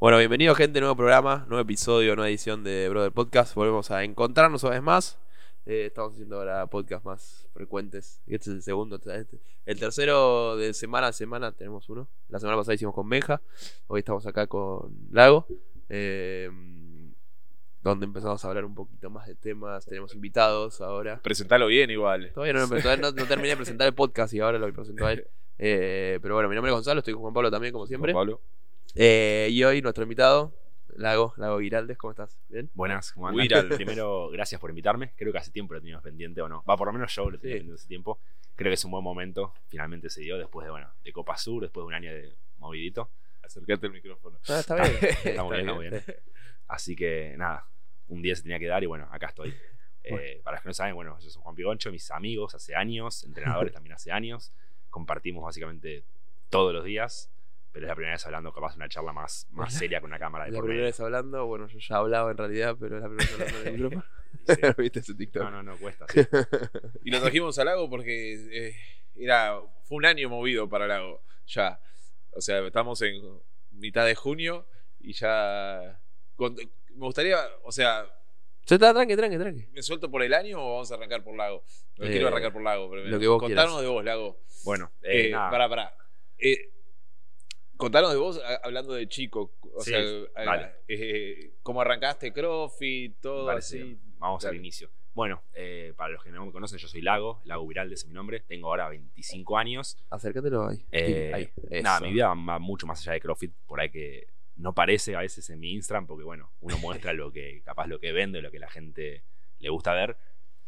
Bueno, bienvenido gente, nuevo programa, nuevo episodio, nueva edición de Brother Podcast. Volvemos a encontrarnos una vez más. Eh, estamos haciendo ahora podcasts más frecuentes. Y este es el segundo. este- El tercero de semana a semana tenemos uno. La semana pasada hicimos con Benja. Hoy estamos acá con Lago. eh, donde empezamos a hablar un poquito más de temas. Tenemos invitados ahora. Presentalo bien igual. Todavía no, todavía no- no terminé de presentar el podcast y ahora lo presento a él. Eh, pero bueno, mi nombre es Gonzalo, estoy con Juan Pablo también, como siempre. Juan Pablo. Eh, y hoy nuestro invitado, Lago, Lago Giraldes, ¿cómo estás? ¿Bien? Buenas, ¿cómo? Wiral. Primero, gracias por invitarme. Creo que hace tiempo lo teníamos pendiente o no. Va, por lo menos yo lo tenía Sí. pendiente hace tiempo. Creo que es un buen momento. Finalmente se dio después de, bueno, de Copa Sur, después de un año de movidito. Acércate al micrófono. Ah, está bien. Está muy bien, está muy bien. Así que nada, un día se tenía que dar y bueno, acá estoy. Eh, Bueno. Para los que no saben, bueno, yo soy Juan Pigoncho, mis amigos hace años, entrenadores también hace años. Compartimos básicamente todos los días, pero es la primera vez hablando capaz una charla más, más seria con una cámara de la por primera medio. vez hablando, bueno, yo ya hablaba en realidad, pero es la primera vez hablando en el micrófono. Sí. ¿Viste ese TikTok? No, no, no, cuesta. sí. Y lo trajimos a Lago porque eh, era, fue un año movido para Lago. Ya. O sea, estamos en mitad de junio y ya. con- me gustaría, o sea, Se está, tranqui, tranqui, tranqui. ¿me suelto por el año o vamos a arrancar por Lago? No Eh, quiero arrancar por Lago primero. lo que vos Contanos quieras. de vos, Lago. Bueno, eh, Eh, nada. pará, pará. Eh, contanos de vos a- hablando de chico. O Sí, sea, eh, cómo arrancaste CrossFit, todo Vale, así. sí. Vamos Dale. al inicio. Bueno, eh, para los que no me conocen, yo soy Lago, Lago Viralde es mi nombre. Tengo ahora 25 años. Acércatelo ahí. Eh, ahí. Nada, mi vida va mucho más allá de CrossFit, por ahí que no parece a veces en mi Instagram, porque bueno, uno muestra lo que, capaz lo que vende, lo que la gente le gusta ver,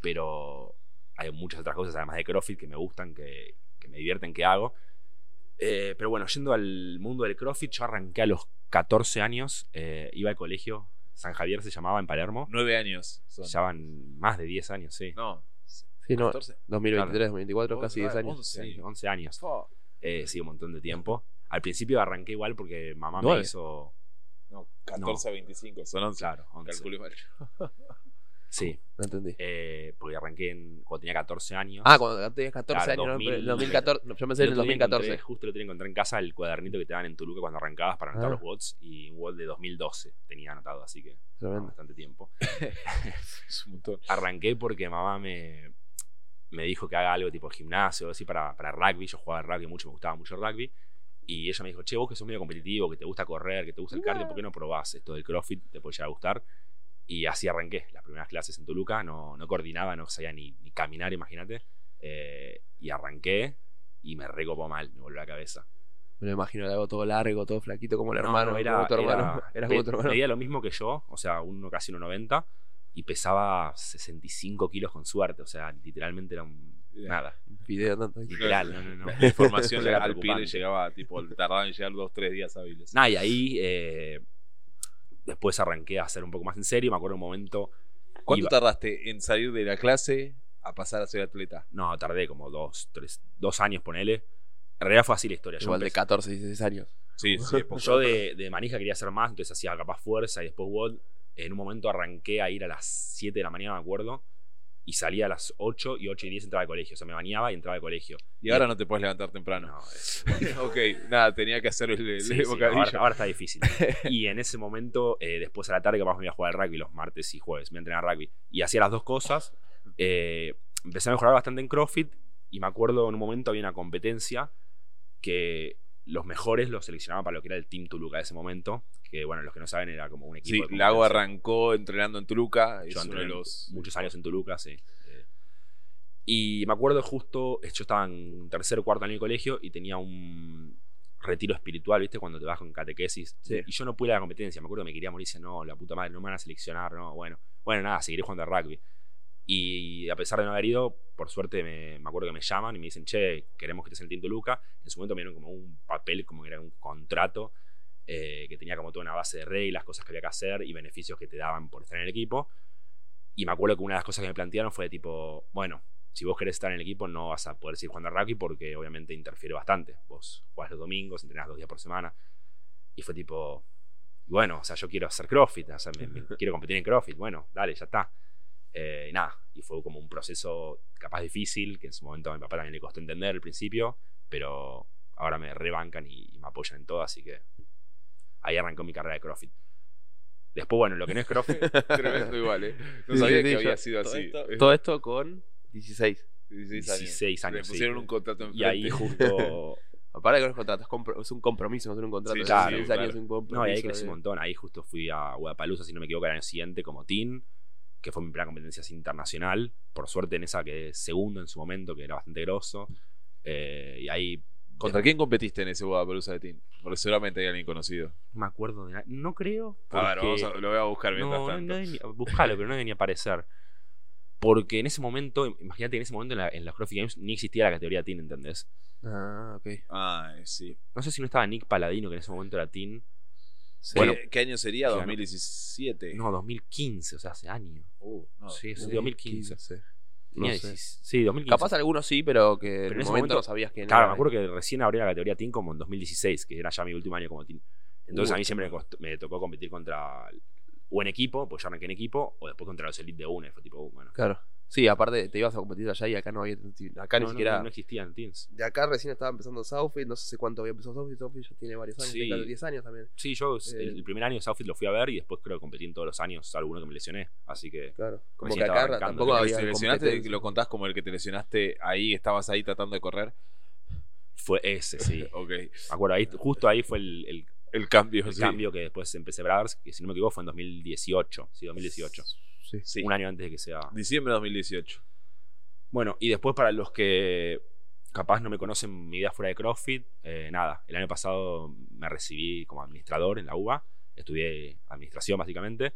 pero hay muchas otras cosas además de CrossFit que me gustan, que, que me divierten, que hago. Eh, pero bueno, yendo al mundo del CrossFit, yo arranqué a los 14 años, eh, iba al colegio, San Javier se llamaba en Palermo, Nueve años. son. ya van más de 10 años, sí. No, Sí, no, 14. 2023, 2024, Once, casi 10 ah, años. once. Sí, 11 años. Eh, sí, un montón de tiempo. Al principio arranqué igual porque mamá me hizo. No, 14 a 25, son 11. Claro, 11. Calculé mal. Sí, No entendí. eh, porque arranqué en- cuando tenía 14 años. Ah, cuando tenías 14 Claro, años, ¿no? 2000. El 2014. no, yo pensé en el otro día 2014. encontré- justo lo tenía que encontrar en casa el cuadernito que te dan en Toluca cuando arrancabas para anotar Ah. los watts y un watt de 2012 tenía anotado, así que bastante tiempo. Es un montón. Arranqué porque mamá me, me dijo que haga algo tipo gimnasio, así para, para rugby. Yo jugaba rugby mucho, me gustaba mucho el rugby. Y ella me dijo, che, vos que sos medio competitivo, que te gusta correr, que te gusta el cardio, ¿por qué no probás esto del CrossFit? Te puede llegar a gustar. Y así arranqué las primeras clases en Toluca. No, no coordinaba, no sabía ni, ni caminar, imagínate. Eh, y arranqué y me recopó mal, me volvió la cabeza. Me lo imagino, algo todo largo, todo flaquito, como el No, hermano. no, era, como tu hermano. era- como me- tu hermano. medía lo mismo que yo, o sea, uno casi 1,90 y pesaba 65 kilos con suerte, o sea, literalmente era un nada, Video tanto. literal, no, no, no. La información Era al pie le preocupante. llegaba, tipo, tardaban en llegar dos, tres días hábiles. Nada, y ahí eh, después arranqué a hacer un poco más en serio, me acuerdo un momento, ¿Cuánto iba- tardaste en salir de la clase a pasar a ser atleta? no, tardé como dos, tres, dos años, ponele. En realidad fue así la historia. Yo, Igual de empecé- 14, 16 años. Sí, sí, yo de, de manija quería hacer más, entonces hacía capaz fuerza y después WOD. En un momento arranqué a ir a las 7 de la mañana, me acuerdo, y salía a las 8 y 8 y 10 entraba al colegio. O sea, me bañaba y entraba al colegio. Y ahora no te puedes levantar temprano. No, es- ok, nada, tenía que hacer el, el Sí, sí, bocadillo. ahora, ahora está difícil. Y en ese momento, eh, después a la tarde, capaz me iba a jugar al rugby los martes y jueves. Me iba a entrenar rugby. Y hacía las dos cosas. Eh, empecé a mejorar bastante en CrossFit. Y me acuerdo en un momento había una competencia que los mejores los seleccionaban para lo que era el Team Toluca de ese momento. Que bueno, los que no saben era como un equipo. Sí, Lago arrancó entrenando en Toluca. Yo de los. muchos años en Toluca, sí. Eh, Y me acuerdo justo, yo estaba en tercer o cuarto año de colegio y tenía un retiro espiritual, ¿viste? Cuando te vas con catequesis. Sí. Y yo no pude ir a la competencia, me acuerdo que me quería morir, y decía, no, la puta madre, no me van a seleccionar, no, bueno. Bueno, nada, seguiré jugando al rugby. Y a pesar de no haber ido, por suerte me, me acuerdo que me llaman y me dicen, che, queremos que estés en el Team Toluca. En su momento me dieron como un papel, como que era un contrato, eh, que tenía como toda una base de reglas, cosas que había que hacer y beneficios que te daban por estar en el equipo. Y me acuerdo que una de las cosas que me plantearon fue tipo, bueno, si vos querés estar en el equipo no vas a poder seguir jugando al rugby porque obviamente interfiere bastante. Vos jugás los domingos, entrenás dos días por semana. Y fue tipo, bueno, o sea, yo quiero hacer CrossFit, o sea, me- me- quiero competir en CrossFit, bueno, dale, ya está. Eh, y nada, y fue como un proceso capaz difícil, que en su momento a mi papá también le costó entender al principio, pero ahora me rebancan y, y me apoyan en todo, así que ahí arrancó mi carrera de CrossFit. Después, bueno, lo que no es CrossFit, Tremendo igual, ¿eh? No Sí, sabía sí, que yo- había sido todo así. Esto, Es- todo esto con 16. 16 años. 16 años, Le sí. pusieron un contrato y ahí enfrente. justo Aparte que no es contrato, es, un compromiso, no es un contrato. Sí, de claro, 16 claro. años, es un compromiso. No, y ahí crecí de- un montón. Ahí justo fui a Guadalajara, si no me equivoco, el año siguiente como teen, que fue mi primera competencia así internacional. Por suerte en esa quedé segundo en su momento, que era bastante grosso. Eh, y ahí. ¿Contra quién competiste en ese Guadalajara de Team? Porque seguramente hay alguien conocido. No me acuerdo de nada. No creo. A ver, porque- vamos a- lo voy a buscar mientras No, no, tanto. no ni- buscalo, pero no debe ni aparecer. Porque en ese momento, imagínate que en ese momento en, la- en los CrossFit Games ni existía la categoría teen, ¿entendés? Ah, ok. Ah, sí. No sé si no estaba Nick Paladino, que en ese momento era teen. Sí. Bueno, ¿Qué, año sería? que ganó. ¿2017? No, 2015, o sea, hace años. Uh, no. Sí, sí, Sí, 2015. Sí. Tenía No sé. 16 Sí, 2015. Capaz algunos sí, pero que Pero en ese momento momento- no sabías quién Claro, me acuerdo que recién abría la categoría Team como en 2016, que era ya mi último año como Team. Entonces Uh, a mí siempre me, costó- me tocó competir contra o en equipo, pues ya arranqué en equipo, o después contra los Elite de una. y Fue tipo, uh, bueno. Claro. Sí, aparte te ibas a competir allá y acá no había. Acá ni No, no, siquiera. no, no existían Teams. De acá recién estaba empezando Southfield, no sé cuánto había empezado Southfield. Southfield ya tiene varios años, Sí. tiene casi 10 años también. Sí, yo Eh, el, primer año de Southfield lo fui a ver y después creo que competí en todos los años, salvo uno que me lesioné. Así que Claro. Como que acá tampoco ¿El que había. te lesionaste, lo contás como el que te lesionaste ahí, estabas ahí tratando de correr. fue ese, sí. Ok. Me acuerdo, ahí, justo ahí fue el, el- El cambio, el sí. cambio que después empecé Brothers, que si no me equivoco fue en 2018. Sí, 2018. Sí. Sí. Un año antes de que sea. Diciembre de 2018. Bueno, y después para los que capaz no me conocen mi vida fuera de CrossFit, eh, nada, el año pasado me recibí como administrador en la UBA, estudié administración básicamente.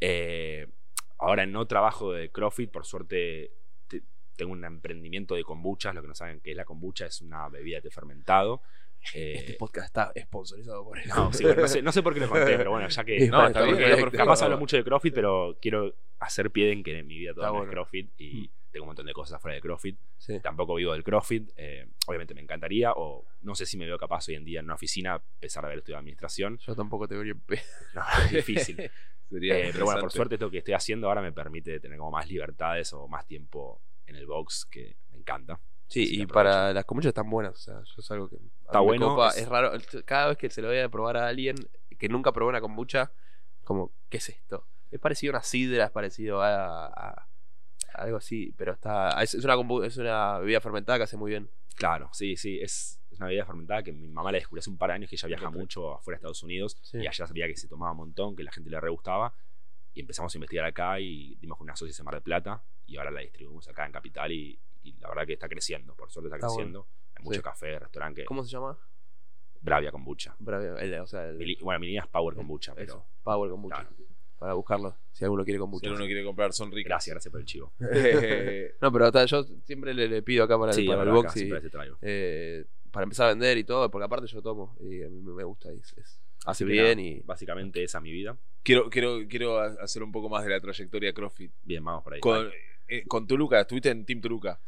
Eh, ahora no trabajo de CrossFit, por suerte te- tengo un emprendimiento de kombuchas, lo que no saben qué es la kombucha, es una bebida de fermentado. Eh, Este podcast está sponsorizado por eso. no, sí, bueno, no, sé, no sé por qué lo conté, pero bueno, ya que... No, está bien, porque-. Capaz hablo mucho de CrossFit, pero quiero hacer pie en que en mi vida todo es. CrossFit y tengo un montón de cosas afuera de CrossFit. Sí. Tampoco vivo del CrossFit. eh, obviamente me encantaría, o no sé si me veo capaz hoy en día en una oficina, a pesar de haber estudiado administración. Yo tampoco te pe- No, es difícil. Sería Eh, pero bueno, por suerte esto que estoy haciendo ahora me permite tener como más libertades o más tiempo en el box, que me encanta. Sí, y para las kombuchas están buenas. O sea, yo es algo que. Está bueno, copa. es- Es... raro. Cada vez que se lo voy a probar a alguien que nunca probó una kombucha, como, ¿qué es esto? Es parecido a una sidra, es parecido a, a- a algo así, pero está. Es, es una, es una bebida fermentada que hace muy bien. Claro, sí, sí, es, es una bebida fermentada que mi mamá la descubrió hace un par de años que ella viaja mucho afuera de Estados Unidos Sí. y allá sabía que se tomaba un montón, que la gente le re gustaba y empezamos a investigar acá y dimos con una socia en Mar del Plata y ahora la distribuimos acá en Capital y, y la verdad que está creciendo, por suerte está, Está creciendo. Hay mucho Sí. café, restaurante, ¿Cómo se llama? Bravia Kombucha. Bravo, el- o sea, el- Mi bueno, mi línea es Power Kombucha, pero eso, Power kombucha. claro. Para buscarlo, si alguno quiere Si kombucha. uno quiere comprar, son ricas. gracias, gracias por el chivo. No, pero hasta yo siempre le, le pido acá para, el- Sí, para el ahora acá box y, siempre te traigo. eh, para empezar a vender y todo, porque aparte yo tomo y a mí me gusta y es- es- hace bien nada, y Básicamente esa es mi vida. quiero, quiero, quiero hacer un poco más de la trayectoria CrossFit. Bien, vamos por ahí. Con, eh, con Toluca, estuviste en Team Toluca.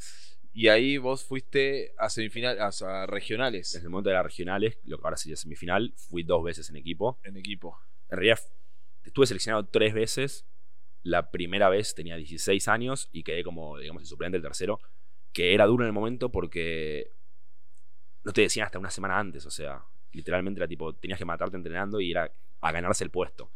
Y ahí vos fuiste a semifinal, a, a regionales Desde el momento de las regionales, lo que ahora sería semifinal, fui dos veces en equipo. en equipo. En realidad estuve seleccionado tres veces. La primera vez tenía 16 años y quedé como, digamos, el suplente del tercero, que era duro en el momento porque no te decían hasta una semana antes, o sea, literalmente era tipo, tenías que matarte entrenando y era a ganarse el puesto.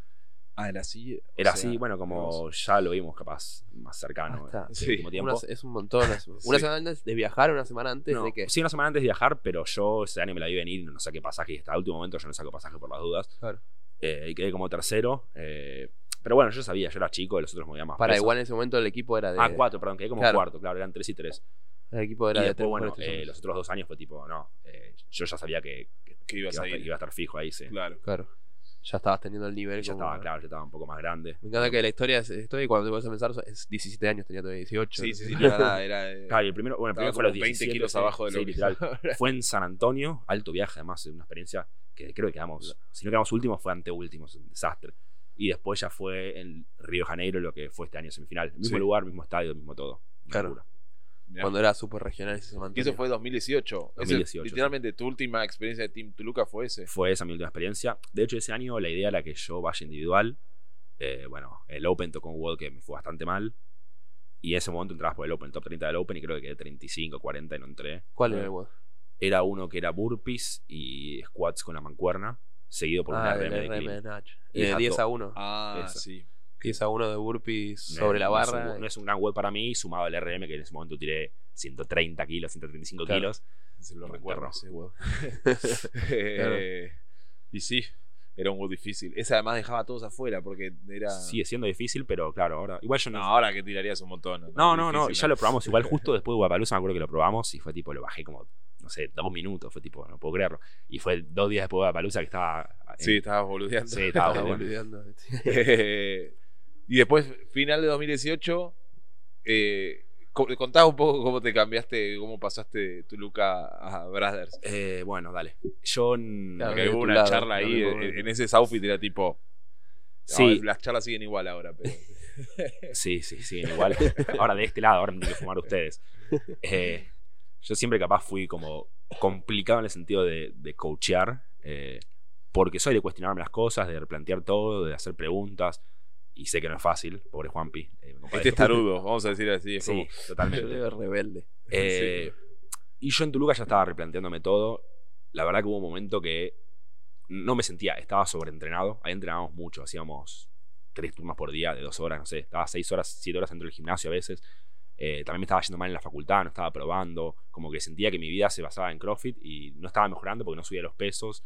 Ah, era así. Era sea, así, bueno, como ya lo vimos capaz más cercano Ah, Sí. el último tiempo. una- es un montón. es- Una Sí. semana antes de viajar, una semana antes No, de que. Sí, una semana antes de viajar, pero yo ese año me la vi venir, no saqué pasaje y hasta el último momento yo no saco pasaje por las dudas. Claro. Eh, y quedé como tercero. eh, pero bueno, yo sabía, yo era chico, los otros movían más. Para peso. igual en ese momento el equipo era de. Ah, cuatro, perdón, quedé como Claro. cuarto, claro, eran tres y tres. El equipo era y de después, tres bueno, eh, los otros dos años fue tipo, no, eh, yo ya sabía que, que Que iba, a a estar, iba a estar fijo ahí, sí. Claro. Claro. Ya estabas teniendo el nivel. Y ya como- estaba, claro, ya estaba un poco más grande. Me encanta que la historia es. Estoy cuando te vas a pensar, es 17 años, tenía todavía 18. Sí, sí, sí, no era nada, era. eh, Claro, y el primero, bueno, el primero fue los como 20 17, kilos abajo de lo sí, literal. Fue en San Antonio, alto viaje, además, una experiencia que creo que quedamos, si no quedamos últimos, fue ante últimos, un desastre. Y después ya fue en Río de Janeiro, lo que fue este año semifinal. Mismo Sí. lugar, mismo estadio, mismo todo. Una Claro. locura. Mirá. Cuando era súper regional ese Y eso fue 2018. Ese- 2018, literalmente, tu última experiencia de Team Toluca fue ese. Fue esa mi última experiencia. De hecho, ese año la idea era que yo vaya individual. Eh, bueno, el Open tocó un World que me fue bastante mal. Y en ese momento entrabas por el Open, top 30 del Open, y creo que quedé 35, 40 y no entré. ¿Cuál era el WOD? Era uno que era burpees y squats con la mancuerna. seguido por Ah, un el RM de RM clean. de Natch. Y Eh, es 10 a alto. 1. Ah, Eso. sí. 10 a 1 de burpees No sobre la no es barra. un- No es un gran web para mí, sumado al RM, que en ese momento tiré 130 kilos, 135 Claro. kilos. Se lo recuerdo ese. Eh, Y sí, era un huevo difícil. Ese además dejaba a todos afuera porque era. Sigue siendo difícil, pero claro, ahora. Igual yo No, no. ahora que tirarías un montón. No, no, no, Difícil, ya lo probamos. Igual justo después de Guapalooza me acuerdo que lo probamos y fue tipo, lo bajé como, no sé, dos minutos. Fue tipo, no puedo creerlo. Y fue dos días después de Guapalooza que estaba. en- Sí, estabas boludeando. Sí, estaba Estaba boludeando. boludeando. Eh, y después, final de 2018, eh, co- contá un poco cómo te cambiaste, cómo pasaste tu Luca a Brothers. Eh, bueno, dale. Yo. n- Claro, Porque de hubo una lado, charla ahí, en, en ese outfit era tipo. Sí. no, las charlas siguen igual ahora, pero. Sí, sí, sí, igual. Ahora de este lado, ahora me tienen que fumar ustedes. Eh, yo siempre capaz fui como complicado en el sentido de, de coachear, eh, porque soy de cuestionarme las cosas, de replantear todo, de hacer preguntas, y sé que no es fácil, pobre Juanpi. eh. Este es tarudo, vamos a decir así. Es Sí, como, totalmente. rebelde. Eh, Y yo en Toluca ya estaba replanteándome todo. La verdad que hubo un momento que no me sentía, estaba sobreentrenado. Ahí entrenábamos mucho, hacíamos tres turnos por día de dos horas, no sé, estaba seis horas, siete horas dentro del gimnasio a veces. Eh, también me estaba yendo mal en la facultad, no estaba probando, como que sentía que mi vida se basaba en CrossFit y no estaba mejorando porque no subía los pesos,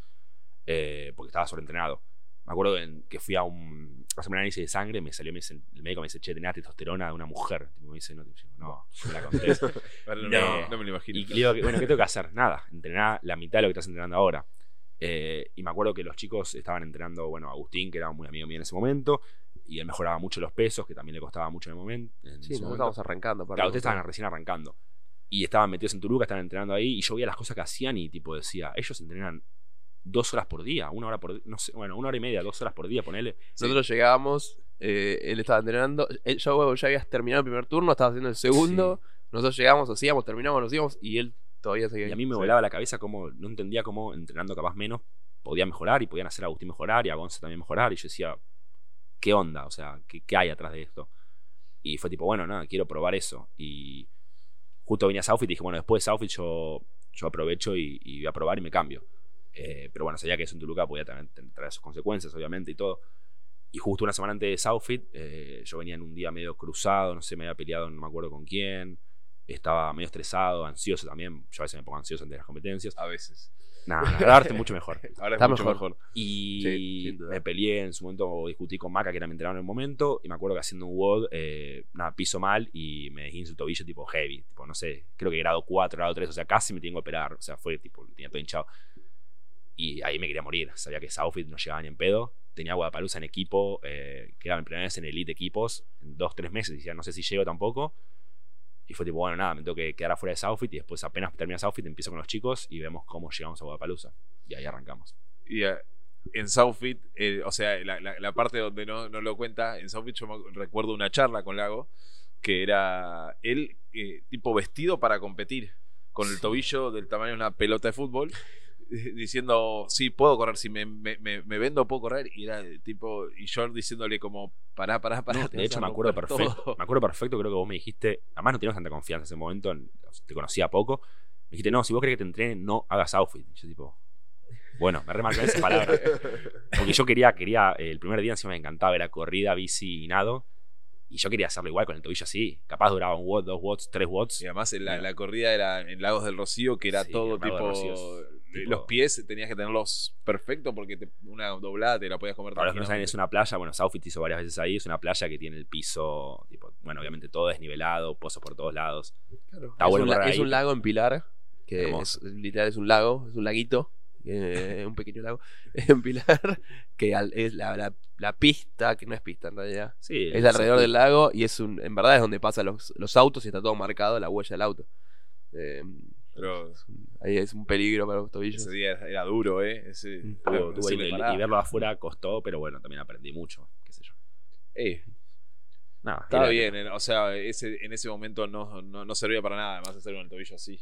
eh, porque estaba sobreentrenado. Me acuerdo en- que fui a, un, a un análisis de sangre, me salió, me dice- el médico me dice, che, tenés testosterona de una mujer. Tipo, me dice, no, tipo, no, no me la conté. Ahora no, No. no me lo imagino. Y le digo, que, bueno, ¿qué tengo que hacer? Nada, entrenar la mitad de lo que estás entrenando ahora. Eh, y me acuerdo que los chicos estaban entrenando, bueno, Agustín, que era muy amigo mío en ese momento, y él mejoraba mucho los pesos, que también le costaba mucho en el momento. en Sí, ese nos momento. estábamos arrancando. para Claro, ustedes estaban recién arrancando. Y estaban metidos en Tuluca, estaban entrenando ahí, y yo veía las cosas que hacían y tipo decía, ellos entrenan dos horas por día, una hora por no sé, bueno, una hora y media, dos horas por día, ponele. Nosotros llegábamos, eh, él estaba entrenando, él, yo ya habías terminado el primer turno, estaba haciendo el segundo, nosotros llegamos, hacíamos, terminamos, nos íbamos y él todavía seguía. Y a mí me volaba la cabeza como, no entendía cómo entrenando capaz menos podía mejorar y podían hacer a Agustín mejorar y a Gonza también mejorar. Y yo decía, ¿qué onda? O sea, ¿qué, qué hay atrás de esto? Y fue tipo, bueno, nada, quiero probar eso. Y justo venía Southfit y dije, bueno, después de Southfit yo, yo aprovecho y, y voy a probar y me cambio. Eh, pero bueno, sabía que eso en Toluca podía también traer sus consecuencias, obviamente, y todo. Y justo una semana antes de Southfit, eh, yo venía en un día medio cruzado, no sé, me había peleado, no me acuerdo con quién. Estaba medio estresado, ansioso también. Yo a veces me pongo ansioso ante las competencias. A veces. Nada, estoy mucho mejor. Ahora es Está mucho mejor. mejor. Y Sí, me peleé en su momento, discutí con Maca, que era mi entrenador en el momento, y me acuerdo que haciendo un WOD, eh, nada, piso mal y me dejé su tobillo tipo heavy, tipo, no sé, creo que grado 4, grado 3, o sea, casi me tengo que operar, o sea, fue tipo, tenía todo hinchado. Y ahí me quería morir, sabía que outfit no llegaba ni en pedo, tenía Guadalupe en equipo, eh, que era mi primera vez en Elite Equipos, en dos, tres meses, decía, no sé si llego tampoco. Y fue tipo, bueno, nada, me tengo que quedar afuera de esa outfit y después apenas termina esa outfit empiezo con los chicos y vemos cómo llegamos a Guadalupe. Y ahí arrancamos. Y eh, en Southfit, eh, o sea, la, la- la parte donde no, no lo cuenta, en Southfit yo me recuerdo una charla con Lago, que era él, eh, tipo vestido para competir, con el tobillo del tamaño de una pelota de fútbol, diciendo, sí, puedo correr, si me, me, me- vendo puedo correr, y era tipo, y yo diciéndole como, pará, pará, pará. No, de hecho, me acuerdo perfecto. todo". Me acuerdo perfecto, creo que vos me dijiste. Además, no teníamos tanta confianza en ese momento. en- te conocía poco. Me dijiste, no, si vos querés que te entrenen, no hagas outfit. Y yo, tipo, bueno, me remarcó esa palabra. Porque yo quería, quería, el primer día encima me encantaba, era corrida, bici y nado. Y yo quería hacerlo igual con el tobillo así. Capaz duraba un watt, dos watts, tres watts. Y además en la, la corrida era en Lagos del Rocío, que era Sí, todo tipo, Rocío Los pies tenías que tenerlos perfectos porque te- una doblada te la podías comer Para los que no saben, es una playa. Bueno, Southfit hizo varias veces ahí. Es una playa que tiene el piso, tipo, bueno, obviamente todo desnivelado, pozos por todos lados. Claro. Está es, bueno un, es ahí. un lago en Pilar, que es, literal es un lago, es un laguito, eh, un pequeño lago en Pilar, que al- es la, la- la pista, que no es pista en realidad, Sí, es alrededor del lago y es un, en verdad es donde pasan los, los autos y está todo marcado, la huella del auto. Eh, Pero un- ahí es un peligro para los tobillos. ese día era, duro, ¿eh? Ese, Mm. Y, verlo afuera costó, pero bueno, también aprendí mucho, qué sé yo. Eh, Nada, estaba bien, o sea, ese, en ese momento no, no, no servía para nada, además hacer con el tobillo así.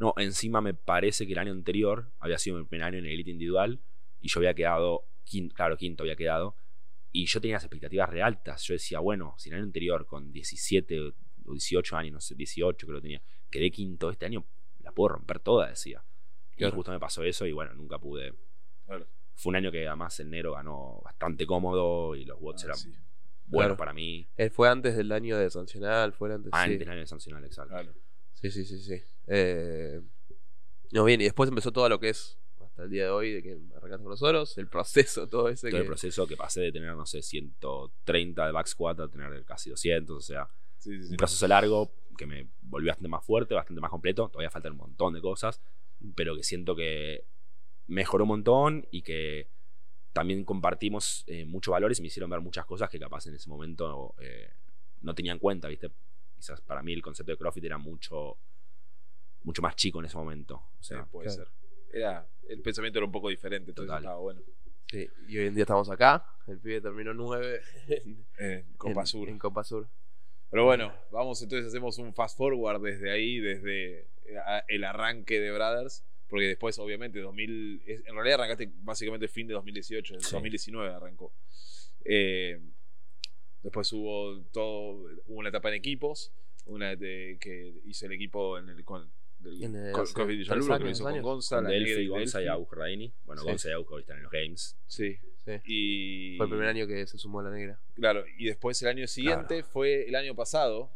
No, encima me parece que el año anterior había sido mi primer año en Elite Individual y yo había quedado, quinto, claro, quinto había quedado, y yo tenía las expectativas re altas. Yo decía, bueno, si el año anterior con 17 o 18 años, no sé, 18 creo que tenía, quedé quinto, este año la puedo romper toda, decía. Y Claro. justo me pasó eso y bueno, nunca pude. Claro. Fue un año que además el Nero ganó bastante cómodo y los Watts Ah, eran sí, buenos Claro. para mí. Él fue antes del año de sancional, fue antes. Antes sí. del año de sancional, exacto. Sí, sí, sí, sí. Eh, no, bien, y después empezó todo lo que es hasta el día de hoy, de que arrancaste con nosotros, el proceso, todo ese Todo que... el proceso que pasé de tener, no sé, 130 de back squat a tener casi 200, o sea, Sí, sí, sí. un proceso largo que me volvió bastante más fuerte, bastante más completo. Todavía faltan un montón de cosas, pero que siento que mejoró un montón y que también compartimos eh, muchos valores y me hicieron ver muchas cosas que capaz en ese momento eh, no tenía en cuenta, ¿viste? Quizás para mí el concepto de CrossFit era mucho, mucho más chico en ese momento. O Sí, sea, puede claro. ser. Era, el pensamiento era un poco diferente, entonces Total. estaba bueno. Sí, y hoy en día estamos acá, el pibe terminó 9 en, Eh, Copa en- Sur. en Copa Sur. Pero bueno, vamos entonces, hacemos un fast forward desde ahí, desde eh, el arranque de Brothers. Porque después, obviamente, 2000, es- en realidad arrancaste básicamente fin de 2018, en Sí. 2019 arrancó. Eh, después hubo todo, hubo una etapa en equipos, una de, que hizo el equipo en el, con, del, En el- con- tres Villaluro, que lo años, hizo con años. Gonza, con Delphi, y Gonza y Delphi. Aug Raini. Bueno, Sí. Gonza y Aug hoy están en los Games. Sí. Sí. Y, Fue el primer año que se sumó a la negra. Claro, y después el año siguiente fue el año pasado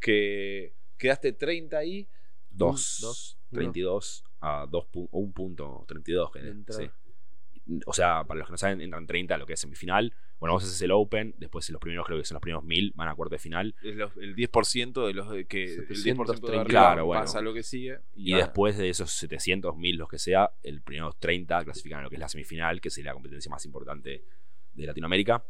que quedaste 30 ahí. 2, dos, uno. 32 a 2 un punto 32. Que, sí. O sea, para los que no saben, entran 30 a lo que es semifinal. Bueno, vos haces el Open, después los primeros, creo que son los primeros 1000, van a cuarto de final. Es los- el 10% de los que el 10% de 730. arriba Claro, bueno. pasa lo que sigue. Y después de esos 700, 1000, los que sea, el primeros 30 clasifican a lo que es la semifinal, que es la competencia más importante de Latinoamérica.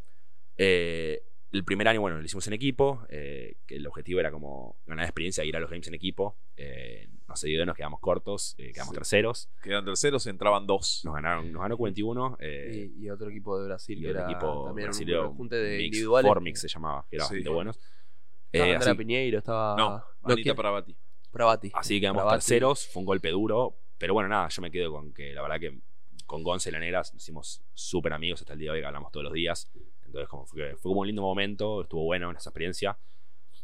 Eh, el primer año, bueno, lo hicimos en equipo, eh, que el objetivo era como ganar experiencia, ir a los games en equipo. Eh, no se dio, nos quedamos cortos, eh, quedamos Sí. terceros. quedan terceros, entraban dos. Nos ganaron, nos ganó 41. eh, y, y otro equipo de Brasil y que el era equipo también brasileño un de mix, individuales. Formix se llamaba, que era Sí. bastante buenos. Estaba Eh, Andrea Piñeiro, estaba... no, Anita ¿quién? Pravati. Pravati. así que quedamos Pravati. terceros, fue un golpe duro, pero bueno, nada, yo me quedo con que la verdad que con Gonza y la Negra nos hicimos súper amigos hasta el día de hoy, hablamos todos los días. Entonces como fue, fue como un lindo momento, estuvo bueno esa experiencia,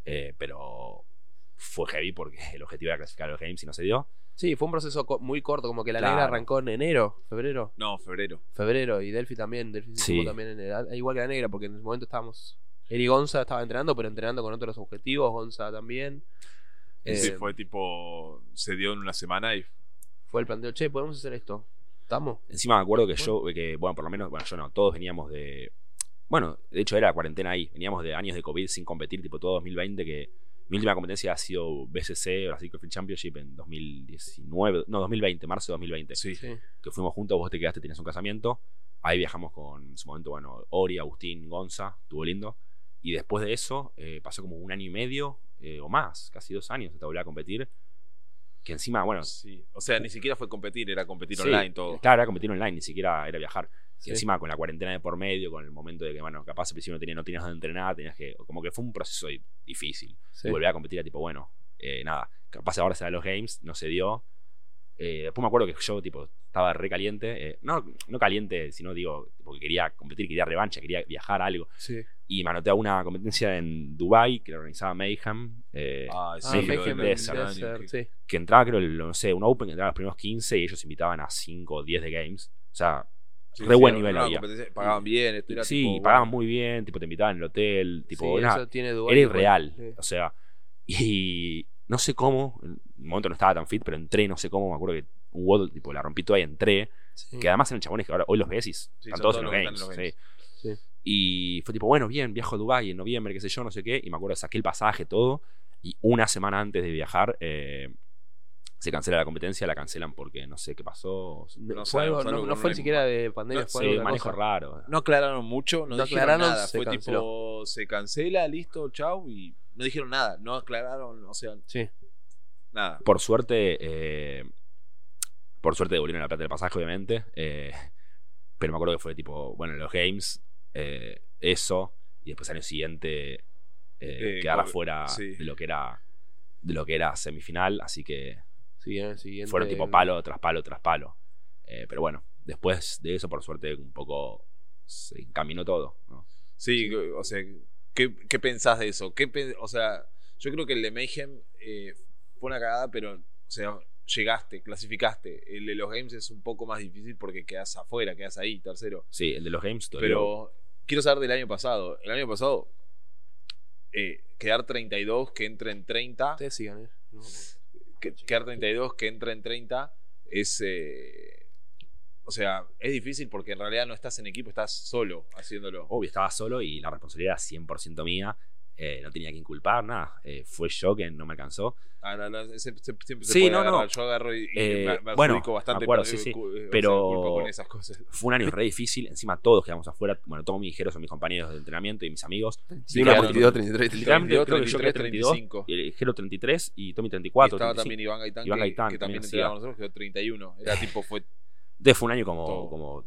eh, pero fue heavy porque el objetivo era clasificar a los Games y no se dio. Sí, fue un proceso co- muy corto, como que la Claro. negra arrancó en enero, febrero. No, febrero. Febrero, y Delphi también. Delphi se Sí. también en el- igual que la negra, porque en ese momento estábamos. Y Gonza estaba entrenando, pero entrenando con otros objetivos, Gonza también. Eh, Sí, fue tipo. Se dio en una semana y. fue el planteo, che, podemos hacer esto. ¿Estamos? Encima me acuerdo que yo, que bueno, por lo menos, bueno, yo no, todos veníamos de. Bueno, de hecho era cuarentena ahí. Veníamos de años de COVID sin competir, tipo todo 2020, que mi última competencia ha sido BCC, Brasil CrossFit Championship en 2019, no, 2020, marzo de 2020. Sí. Sí. Que fuimos juntos, vos te quedaste, tenías un casamiento. Ahí viajamos con, en su momento, bueno, Ori, Agustín, Gonza, estuvo lindo. Y después de eso, eh, pasó como un año y medio eh, o más, casi dos años, hasta volver a competir. Que encima, bueno, Sí. O sea, ni siquiera fue competir, era competir Sí, online todo. Claro, era competir online, ni siquiera era viajar. Sí. Y encima con la cuarentena de por medio, con el momento de que, bueno, capaz al principio no tenías, no tenías donde entrenar, tenías que. Como que fue un proceso di- difícil. Sí. Y volver a competir a tipo, bueno, eh, nada, capaz ahora se da los games, no se dio. Eh, después me acuerdo que yo, tipo, estaba re caliente. eh, no, no caliente, sino digo, porque quería competir, quería revancha, quería viajar algo. Sí. Y me anoté a una competencia en Dubai que la organizaba Mayhem. eh, Ah, Sí, Mayhem Desert, Desert, que- sí. que entraba, creo, el- no sé, un Open que entraba los primeros 15 y ellos invitaban a 5 o 10 de games. O sea, Sí, re sí, buen era nivel había. Pagaban bien, esto era sí, tipo, pagaban bueno, muy bien, tipo, te invitaban en el hotel, tipo, eso tiene era igual. irreal. Sí. O sea, y no sé cómo, en un momento no estaba tan fit, pero entré, no sé cómo, me acuerdo que un WOD, tipo, la rompí toda y entré. Sí. Que además eran chabones que ahora hoy los ves y están todos todos en los games. los sí. games. Sí. Y fue tipo, bueno, bien, viajo a Dubái en noviembre, qué sé yo, no sé qué. Y me acuerdo, saqué el pasaje, todo. Y una semana antes de viajar, eh, se cancela la competencia, la cancelan porque no sé qué pasó. No, fue algo- sabemos, no, algo no con fue un- ni siquiera de pandemia, No, fue Sí, algo de manejo cosa. raro. No aclararon mucho, no, No dijeron aclararon, nada. se Fue canceló. tipo, se cancela, listo, chau. Y no dijeron nada, no aclararon, o sea, Sí. nada. Por suerte, eh, por suerte devolvieron la plata del pasaje, obviamente. eh, pero me acuerdo que fue tipo, bueno, los games, eh, eso, y después al año siguiente eh, Eh, quedar afuera sí. de lo que era de lo que era semifinal, así que Sí, en el siguiente. fueron tipo palo tras palo tras palo. Eh, pero bueno, después de eso, por suerte, un poco se encaminó todo. ¿no? Sí, o sea, ¿qué, qué pensás de eso? ¿Qué o sea, yo creo que el de Mayhem eh, fue una cagada, pero, o sea, llegaste, clasificaste. El de los games es un poco más difícil porque quedas afuera, quedas ahí, tercero. Sí, el de los games dolió. Pero quiero saber del año pasado. El año pasado, eh, quedar 32, que entre en 30. Ustedes sigan, ¿eh? No. Que- quedar 32, que entre en 30, es. eh, o sea, es difícil porque en realidad no estás en equipo, estás solo haciéndolo. Obvio, estaba solo y la responsabilidad era 100% mía. Eh, no tenía que inculpar, nada. Eh, fue yo que no me alcanzó. Ah, no, no, se- se- siempre se Sí, puede no, no. agarrar. Yo agarro y, y Eh, me, me bueno, bastante me acuerdo, por- sí, sí. Pero- con esas cosas. Fue un año re difícil. Encima todos quedamos afuera. Bueno, todos mis ligeros son mis compañeros de entrenamiento y mis amigos. Sí, quedaron- 32, 33, 33. Literalmente 32, creo que yo quedé 33, 32. Y el ligero 33 y Tommy Y 34. estaba 35. también Iván Gaitán, Iván que, Gaitán que también también con nosotros, quedó 31. Era tipo, fue Entonces fue un año como, como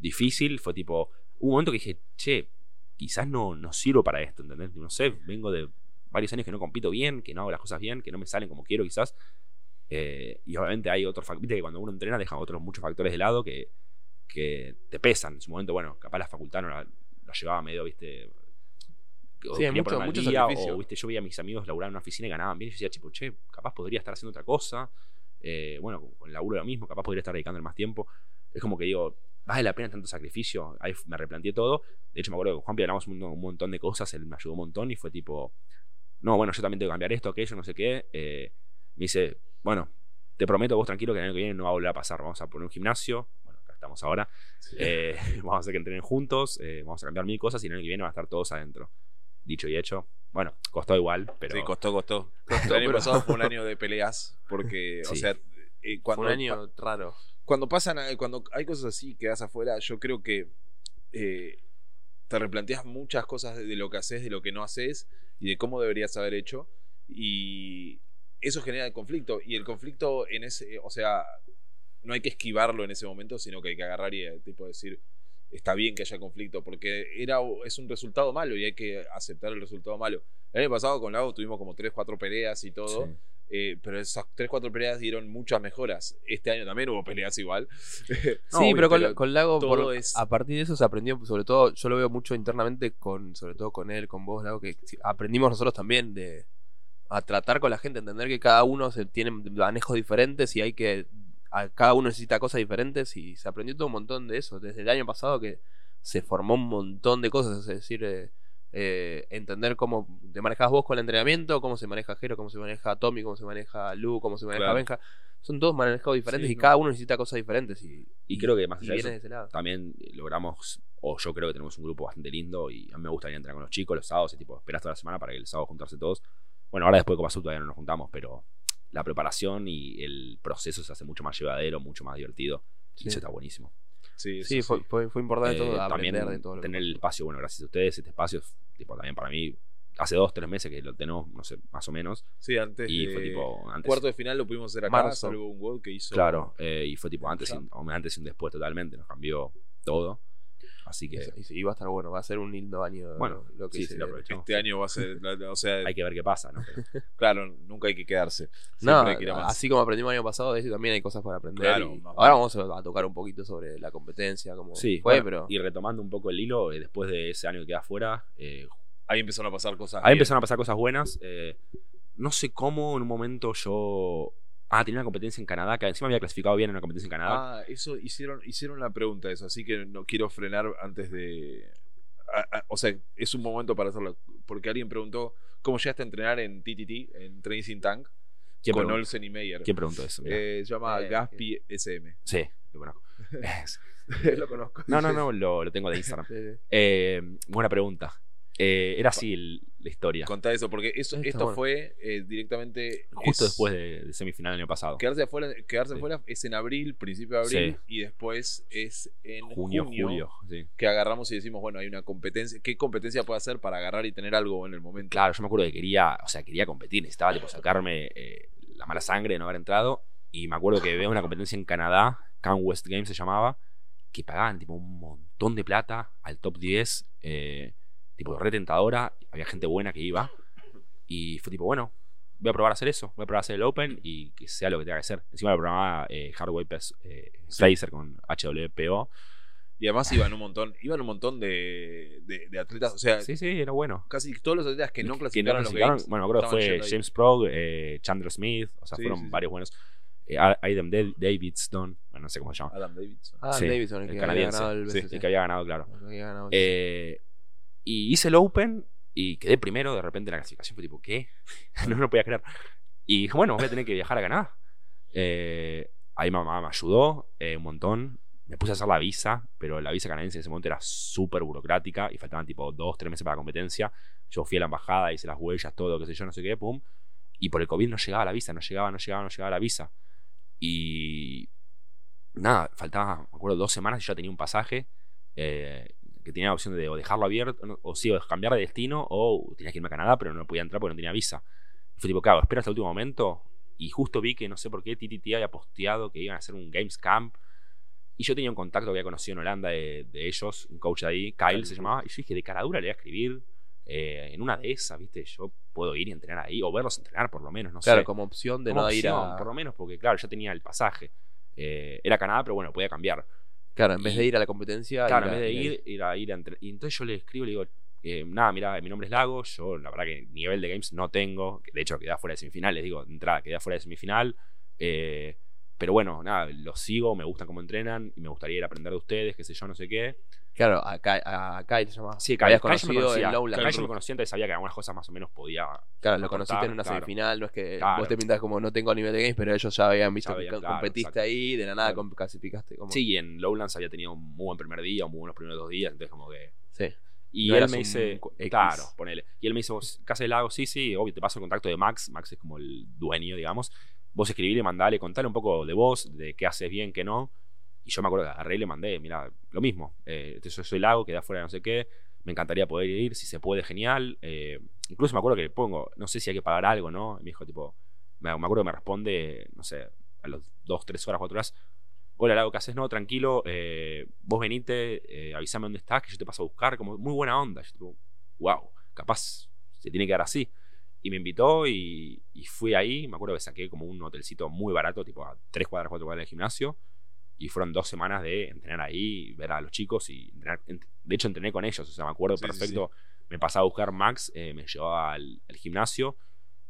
difícil. Fue tipo. Hubo un momento que dije, che, quizás no, no sirvo para esto, ¿entendés? No sé, vengo de varios años que no compito bien, que no hago las cosas bien, que no me salen como quiero, quizás. Eh, y obviamente hay otros factores. Viste que cuando uno entrena deja otros muchos factores de lado que, que te pesan. En su momento, bueno, capaz la facultad no la, la llevaba medio, viste. o Sí, mucho- mucho día, o viste, yo veía a mis amigos laburar en una oficina y ganaban bien. Y yo decía, tipo, che, capaz podría estar haciendo otra cosa. Eh, bueno, con, el laburo lo mismo, capaz podría estar dedicando más tiempo. Es como que digo, ¿vale la pena tanto sacrificio? Ahí me replanteé todo. De hecho, me acuerdo que con Juanpi hablamos un, un montón de cosas, él me ayudó un montón y fue tipo, no, bueno, yo también tengo que cambiar esto, aquello, no sé qué. Eh, me dice, bueno, te prometo vos tranquilo que el año que viene no va a volver a pasar. Vamos a poner un gimnasio. Bueno, acá estamos ahora. Eh, vamos a hacer que entrenen juntos. eh, vamos a cambiar mil cosas y el año que viene van a estar todos adentro. Dicho y hecho. Bueno, costó igual, pero. Sí, costó, costó. Costó, el año pero- pasado fue un año de peleas, porque, o sea, eh, cuando, Fue un año raro. Cuando pasan, cuando hay cosas así que das afuera, yo creo que eh, te replanteas muchas cosas de lo que haces, de lo que no haces y de cómo deberías haber hecho. Y eso genera el conflicto. Y el conflicto en ese, o sea, no hay que esquivarlo en ese momento, sino que hay que agarrar y eh, tipo decir, está bien que haya conflicto, porque era, es un resultado malo y hay que aceptar el resultado malo. El año pasado con Lago tuvimos como 3, 4 peleas y todo. Sí. Eh, pero esas 3, 4 peleas dieron muchas mejoras. Este año también hubo peleas igual. No, sí, obvio, pero con, pero con Lago, todo por- es- a partir de eso se aprendió, sobre todo, yo lo veo mucho internamente, con sobre todo con él, con vos, Lago, que aprendimos nosotros también de a tratar con la gente, entender que cada uno se tiene manejos diferentes y hay que, a- cada uno necesita cosas diferentes y se aprendió todo un montón de eso, desde el año pasado que se formó un montón de cosas, es decir, eh, eh, entender cómo te manejas vos con el entrenamiento, cómo se maneja Jero, cómo se maneja Tommy, cómo se maneja Lu, cómo se maneja Claro. Benja. Son todos manejados diferentes Sí, y no. cada uno necesita cosas diferentes. Y, Y creo que más y allá de viene eso, de ese lado. también logramos, o yo creo que tenemos un grupo bastante lindo y a mí me gusta ir a entrenar con los chicos los sábados, y tipo, esperas toda la semana para que el sábado juntarse todos. Bueno, ahora después de Copa todavía no nos juntamos, pero la preparación y el proceso se hace mucho más llevadero, mucho más divertido. Sí. Y eso está buenísimo. Sí, Sí, fue, sí. fue, fue importante Eh, todo también aprender de todo lo que tener el espacio, bueno, gracias a ustedes, este espacio, es, tipo, también para mí, hace dos, tres meses que lo tenemos, no sé, más o menos. Sí, antes Y de- fue tipo, antes. cuarto de final lo pudimos hacer acá, Marzo. salvo un gol que hizo. Claro, eh, y fue tipo antes y, antes y un después totalmente, nos cambió todo. Así que sí, y va a estar bueno, va a ser un lindo año. Bueno, lo que sí, se. Este año va a ser, o sea, hay que ver qué pasa, ¿no? Pero- claro, nunca hay que quedarse. No, Siempre hay que ir a más. así como aprendimos el año pasado, de ese también hay cosas para aprender. Claro, y ahora vamos a tocar un poquito sobre la competencia, como Sí, fue, bueno, pero y retomando un poco el hilo, eh, después de ese año que queda afuera, eh, Ahí empezaron a pasar cosas. ahí bien. empezaron a pasar cosas buenas. eh, no sé cómo en un momento yo. Ah, tenía una competencia en Canadá, que encima había clasificado bien en una competencia en Canadá. Ah, eso hicieron, hicieron la pregunta eso, así que no quiero frenar antes de. a- a- o sea, es un momento para hacerlo. Porque alguien preguntó cómo llegaste a entrenar en TTT, en Tracing Tank, ¿Quién, con preguntó? Olsen y Meyer. ¿Quién preguntó eso? Eh, se llama Eh, Gaspi SM. sí, lo conozco. lo conozco. no, no, no, lo, lo tengo de Instagram. Eh, buena pregunta. Eh, era así el- la historia. Contá eso, porque eso, esto bueno. fue eh, directamente. Justo es- después de, de semifinal del año pasado. Quedarse afuera, quedarse Sí. afuera es en abril, principio de abril, Sí. y después es en Junio, junio, julio. Sí. que agarramos y decimos, bueno, hay una competencia. ¿Qué competencia puede hacer para agarrar y tener algo en el momento? Claro, yo me acuerdo que quería, o sea, quería competir, necesitaba tipo sacarme eh, la mala sangre de no haber entrado. Y me acuerdo que veo una competencia en Canadá, Can West Games se llamaba, que pagaban tipo un montón de plata al top 10, eh, tipo retentadora, había gente buena que iba. Y fue tipo, bueno, voy a probar a hacer eso, voy a probar a hacer el Open y que sea lo que tenga que ser. Encima lo programaba eh, Hardware eh, con HWPO. Y además iban un montón, iban un montón de, de- de atletas, o sea, Sí, sí, era bueno. casi todos los atletas que no Que clasificaron, clasificaron, los games. bueno, acuerdo que fue. James Prog, eh, Chandler Smith, o sea, Sí, fueron sí, sí. varios buenos. eh, Adam Da- Davidson, bueno, no sé cómo se llama, Adam Davidson. Ah, Sí, Davidson, el, el que canadiense. había ganado el Sí, BCC. el que había ganado, claro. El que había ganado el Eh, y hice el Open y quedé primero. De repente la clasificación fue tipo, ¿qué? no lo podía creer. Y dije, bueno, voy a tener que viajar a Canadá. Eh, ahí mamá me ayudó eh, un montón. Me puse a hacer la visa, pero la visa canadiense en ese momento era súper burocrática y faltaban tipo dos, tres meses para la competencia. Yo fui a la embajada, hice las huellas, todo, qué sé yo, no sé qué, pum. Y por el COVID no llegaba la visa, no llegaba, no llegaba, no llegaba la visa. Y nada, faltaba, me acuerdo, dos semanas y ya tenía un pasaje eh, que tenía la opción de o dejarlo abierto, o sí, o cambiar de destino, o tenía que irme a Canadá, pero no podía entrar porque no tenía visa. Y fue tipo, claro, espera hasta el último momento. Y justo vi que no sé por qué TTT había posteado que iban a hacer un Games Camp. Y yo tenía un contacto que había conocido en Holanda de, de ellos, un coach de ahí, Kyle se llamaba. Y yo dije, de cara dura le voy a escribir. eh, en una de esas, ¿viste? Yo puedo ir y entrenar ahí, o verlos entrenar por lo menos, no Claro, sé. como opción de Como no ir a. Por lo menos, porque claro, ya tenía el pasaje. Eh, era Canadá, pero bueno, podía cambiar. Claro, en vez de ir a la competencia. Claro, en vez de ir ir, a, ir a entre- Y entonces yo le escribo y le digo, eh, nada, mira, mi nombre es Lago, yo la verdad que nivel de games no tengo, de hecho quedé fuera de semifinal, les digo, de entrada, quedé fuera de semifinal, eh, pero bueno, nada, los sigo, me gustan cómo entrenan y me gustaría ir a aprender de ustedes, qué sé yo, no sé qué. Claro, a, Kai- a Kyle se llama. Sí, que habías Kyle me conocido conocía, en Lowland. Kyle ya me conocía, entonces sabía que algunas cosas más o menos podía... Claro, lo conociste en una claro. semifinal, no es que Claro. vos te pintas como no tengo nivel de games, pero ellos ya habían visto que claro, competiste exacto. ahí, de la nada clasificaste como. Sí, y en Lowlands había tenido un muy buen primer día, muy buenos primeros dos días, entonces como que... Sí. Y No él me un dice, claro, ponele. Y él me dice, del Lago, sí, sí, obvio, te paso el contacto de Max. Max es como el dueño, digamos. Vos escribile, mandale, contale un poco de vos, de qué haces bien, qué no. Y yo me acuerdo que agarré y le mandé, mira, lo mismo. Eh, yo soy Lago, quedé afuera de no sé qué. Me encantaría poder ir, si se puede, genial. Eh, incluso me acuerdo que le pongo, no sé si hay que pagar algo, ¿no? Y me dijo, tipo, me, me acuerdo que me responde, no sé, a los dos, tres horas, cuatro horas. Hola, Lago, ¿qué haces? No, tranquilo. eh, vos venite, eh, avísame dónde estás, que yo te paso a buscar. Como muy buena onda. Yo, tipo, wow, capaz se tiene que dar así. Y me invitó y, y fui ahí. Me acuerdo que saqué como un hotelcito muy barato, tipo a tres cuadras, cuatro cuadras del gimnasio. Y fueron dos semanas de entrenar ahí, ver a los chicos y entrenar. ent- De hecho, entrené con ellos. O sea, me acuerdo Sí, sí, perfecto. Me pasaba a buscar Max, eh, me llevaba al, al gimnasio.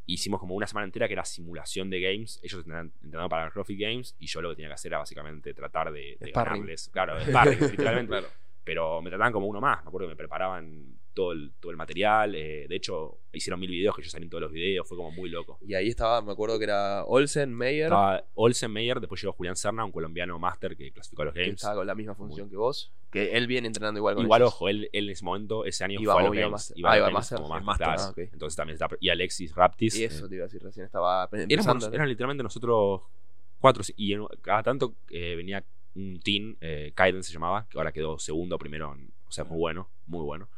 Hicimos como una semana entera que era simulación de games. Ellos entrenaban, entrenaban para los Profit Games y yo lo que tenía que hacer era básicamente tratar de, de ganarles. Claro, sparring, literalmente. Claro. Pero me trataban como uno más. Me acuerdo que me preparaban todo el, todo el material. eh, de hecho, hicieron mil videos que yo salí en todos los videos. Fue como muy loco. Y ahí estaba, me acuerdo que era Olsen, Meyer, Estaba Olsen Meyer, después llegó Julián Serna, un colombiano máster que clasificó a los que Games. estaba con la misma función que vos. Que él viene entrenando igual con Igual, ellos. ojo, él, él en ese momento, ese año Iba fue a los Games. Master. Iba Ah, iba Games Master. como claro. Ah, ok. Entonces también está. Y Alexis Raptis. Y eso eh, te iba a decir recién, estaba éramos, empezando. eran literalmente nosotros cuatro. Y en- cada tanto eh, venía un team, eh, Kaiden se llamaba, que ahora quedó segundo primero. en- o sea, muy bueno, muy bueno.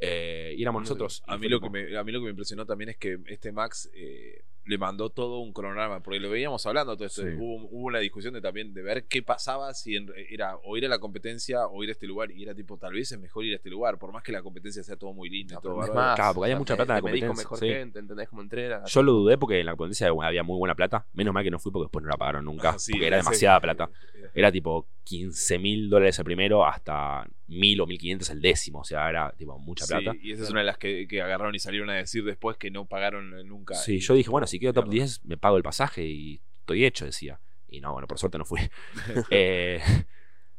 Eh, y éramos nosotros. A mí, lo que me, a mí lo que me impresionó también es que este Max eh, le mandó todo un cronograma, porque lo veníamos hablando, todo esto, Sí. hubo, hubo una discusión de también de ver qué pasaba si en- era o ir a la competencia o ir a este lugar, y era tipo, tal vez es mejor ir a este lugar, por más que la competencia sea todo muy No, todo es más, Claro, porque había mucha plata en la competencia, mejor sí. gente, entendés cómo entrena. Yo lo dudé porque en la competencia había muy buena plata. Menos mal que no fui porque después no la pagaron nunca. Ah, sí, porque era demasiada plata. eh, Era tipo 15 mil dólares el primero hasta 1000 o 1500 el décimo. O sea, era tipo mucha sí, plata. y esa es una de las que, que agarraron y salieron a decir después que no pagaron nunca. Sí, Y yo dije, bueno, si quedo top mierda. 10, me pago el pasaje y estoy hecho, decía. Y no, bueno, por suerte no fui. Eh,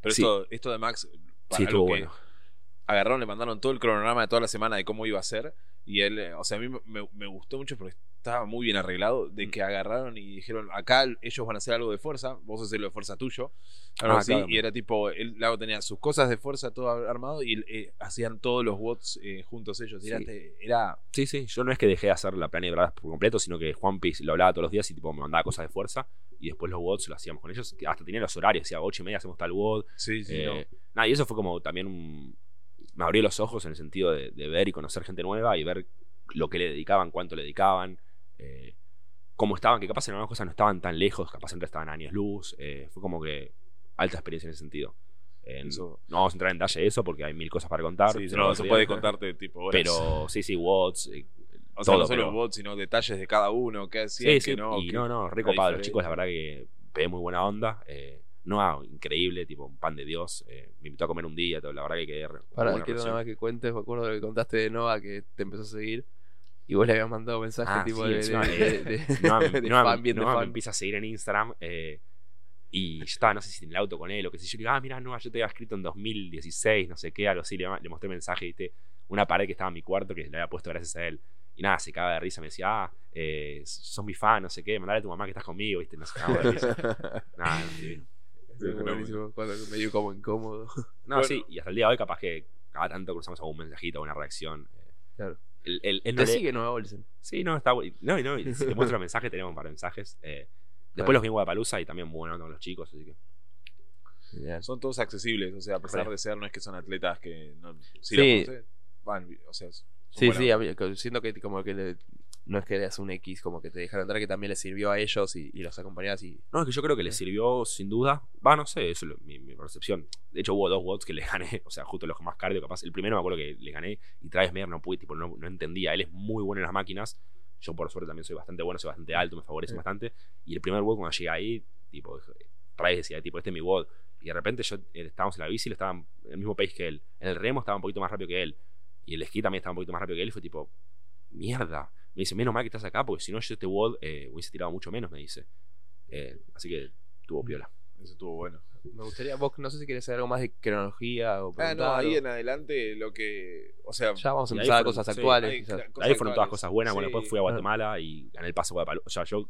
Pero Sí. esto, esto de Max, para sí, estuvo que bueno. Agarraron, le mandaron todo el cronograma de toda la semana de cómo iba a ser. Y él, eh, o sea, a mí me, me gustó mucho porque estaba muy bien arreglado. De Mm. que agarraron y dijeron, acá ellos van a hacer algo de fuerza, vos haces lo de fuerza tuyo. Algo Ah, así, claro. Y era tipo, él Lago tenía sus cosas de fuerza todo armado y eh, hacían todos los bots eh, juntos ellos. Era, Sí. te- era Sí, sí, yo no es que dejé de hacer la verdad por completo, sino que Juan Piz lo hablaba todos los días y tipo me mandaba cosas de fuerza. Y después los WODs lo hacíamos con ellos. Hasta tenía los horarios, decía 8 y media hacemos tal WOD. Sí, sí, Eh, no. nada, y eso fue como también un. Me abrió los ojos en el sentido de, de ver y conocer gente nueva y ver lo que le dedicaban, cuánto le dedicaban, eh, cómo estaban, que capaz en algunas cosas no estaban tan lejos, capaz otras estaban años luz. eh, fue como que alta experiencia en ese sentido. No vamos a entrar en detalle de eso porque hay mil cosas para contar. Sí, pero no, se puede contarte tipo horas. Pero sí, sí, WODs. eh, o sea, todo, no solo pero- bots, sino detalles de cada uno, qué hacían, Sí, qué sí, no. y no, no, re era copado. Los chicos, la verdad que pegué muy buena onda. Eh, no, increíble, tipo un pan de Dios. eh, me invitó a comer un día, todo, la verdad que quedé Para quiero nada más que cuentes, me acuerdo de lo que contaste de Nova que te empezó a seguir. Y vos le habías mandado mensaje Ah, tipo sí, de, encima, de, eh, de- no, de no, fan, bien de no, me empieza a seguir en Instagram eh, y yo estaba, no sé si en el auto con él o qué sé yo. Le digo, ah, mira, no, yo te había escrito en 2016, no sé qué, algo así. Le, le mostré mensaje, viste, una pared que estaba en mi cuarto que le había puesto gracias a él. Y nada, se cagaba de risa, me decía, ah, eh, sos mi fan, no sé qué, mandale a tu mamá que estás conmigo, viste, nos cagamos de risa. Nada, no, divino. Buenísimo, cuando medio como incómodo. No, Bueno. sí, y hasta el día de hoy capaz que cada tanto cruzamos algún mensajito, una reacción. eh. Claro. El, el- él no Te lee- sigue Nueva Olsen. Sí, no, está bueno. No, y no, y si te muestro los mensajes, tenemos un par de mensajes. eh. Después Claro. los vi en Guadalupe y también muy bueno con los chicos, así que. Son todos accesibles, o sea, a pesar de ser, no es que son atletas que no, si Sí. los conoces, van, o sea, son Sí, buenas sí, siento que como que le- no es que eras un X, como que te dejaron entrar, que también les sirvió a ellos y, y los acompañabas y... No, es que yo creo que le sirvió sin duda. Va, no sé, eso es lo- mi, mi percepción. De hecho, hubo dos bots que le gané, o sea, justo los más cardio, capaz. El primero me acuerdo que le gané y Travis Meyer no pude, tipo, no, no entendía. Él es muy bueno en las máquinas. Yo, por suerte, también soy bastante bueno, soy bastante alto, me favorece Sí. bastante. Y el primer bot, cuando llegué ahí, tipo, Travis decía, tipo, este es mi bot. Y de repente yo eh, estábamos en la bici, le estaban en el mismo pace que él. En el remo estaba un poquito más rápido que él. Y el esquí también estaba un poquito más rápido que él. Y fue tipo, mierda. Me dice, menos mal que estás acá, porque si no, yo este WOD eh, hubiese tirado mucho menos, me dice. Eh, así que tuvo piola. Eso estuvo bueno. Me gustaría, vos no sé si querés saber algo más de cronología o Ah, no, ahí en adelante lo que, o sea, Ya vamos a empezar a cosas sí, actuales. ahí, cosas fueron todas cosas buenas. Bueno, después fui a Guatemala y gané el paso a Guadalupe. O sea, yo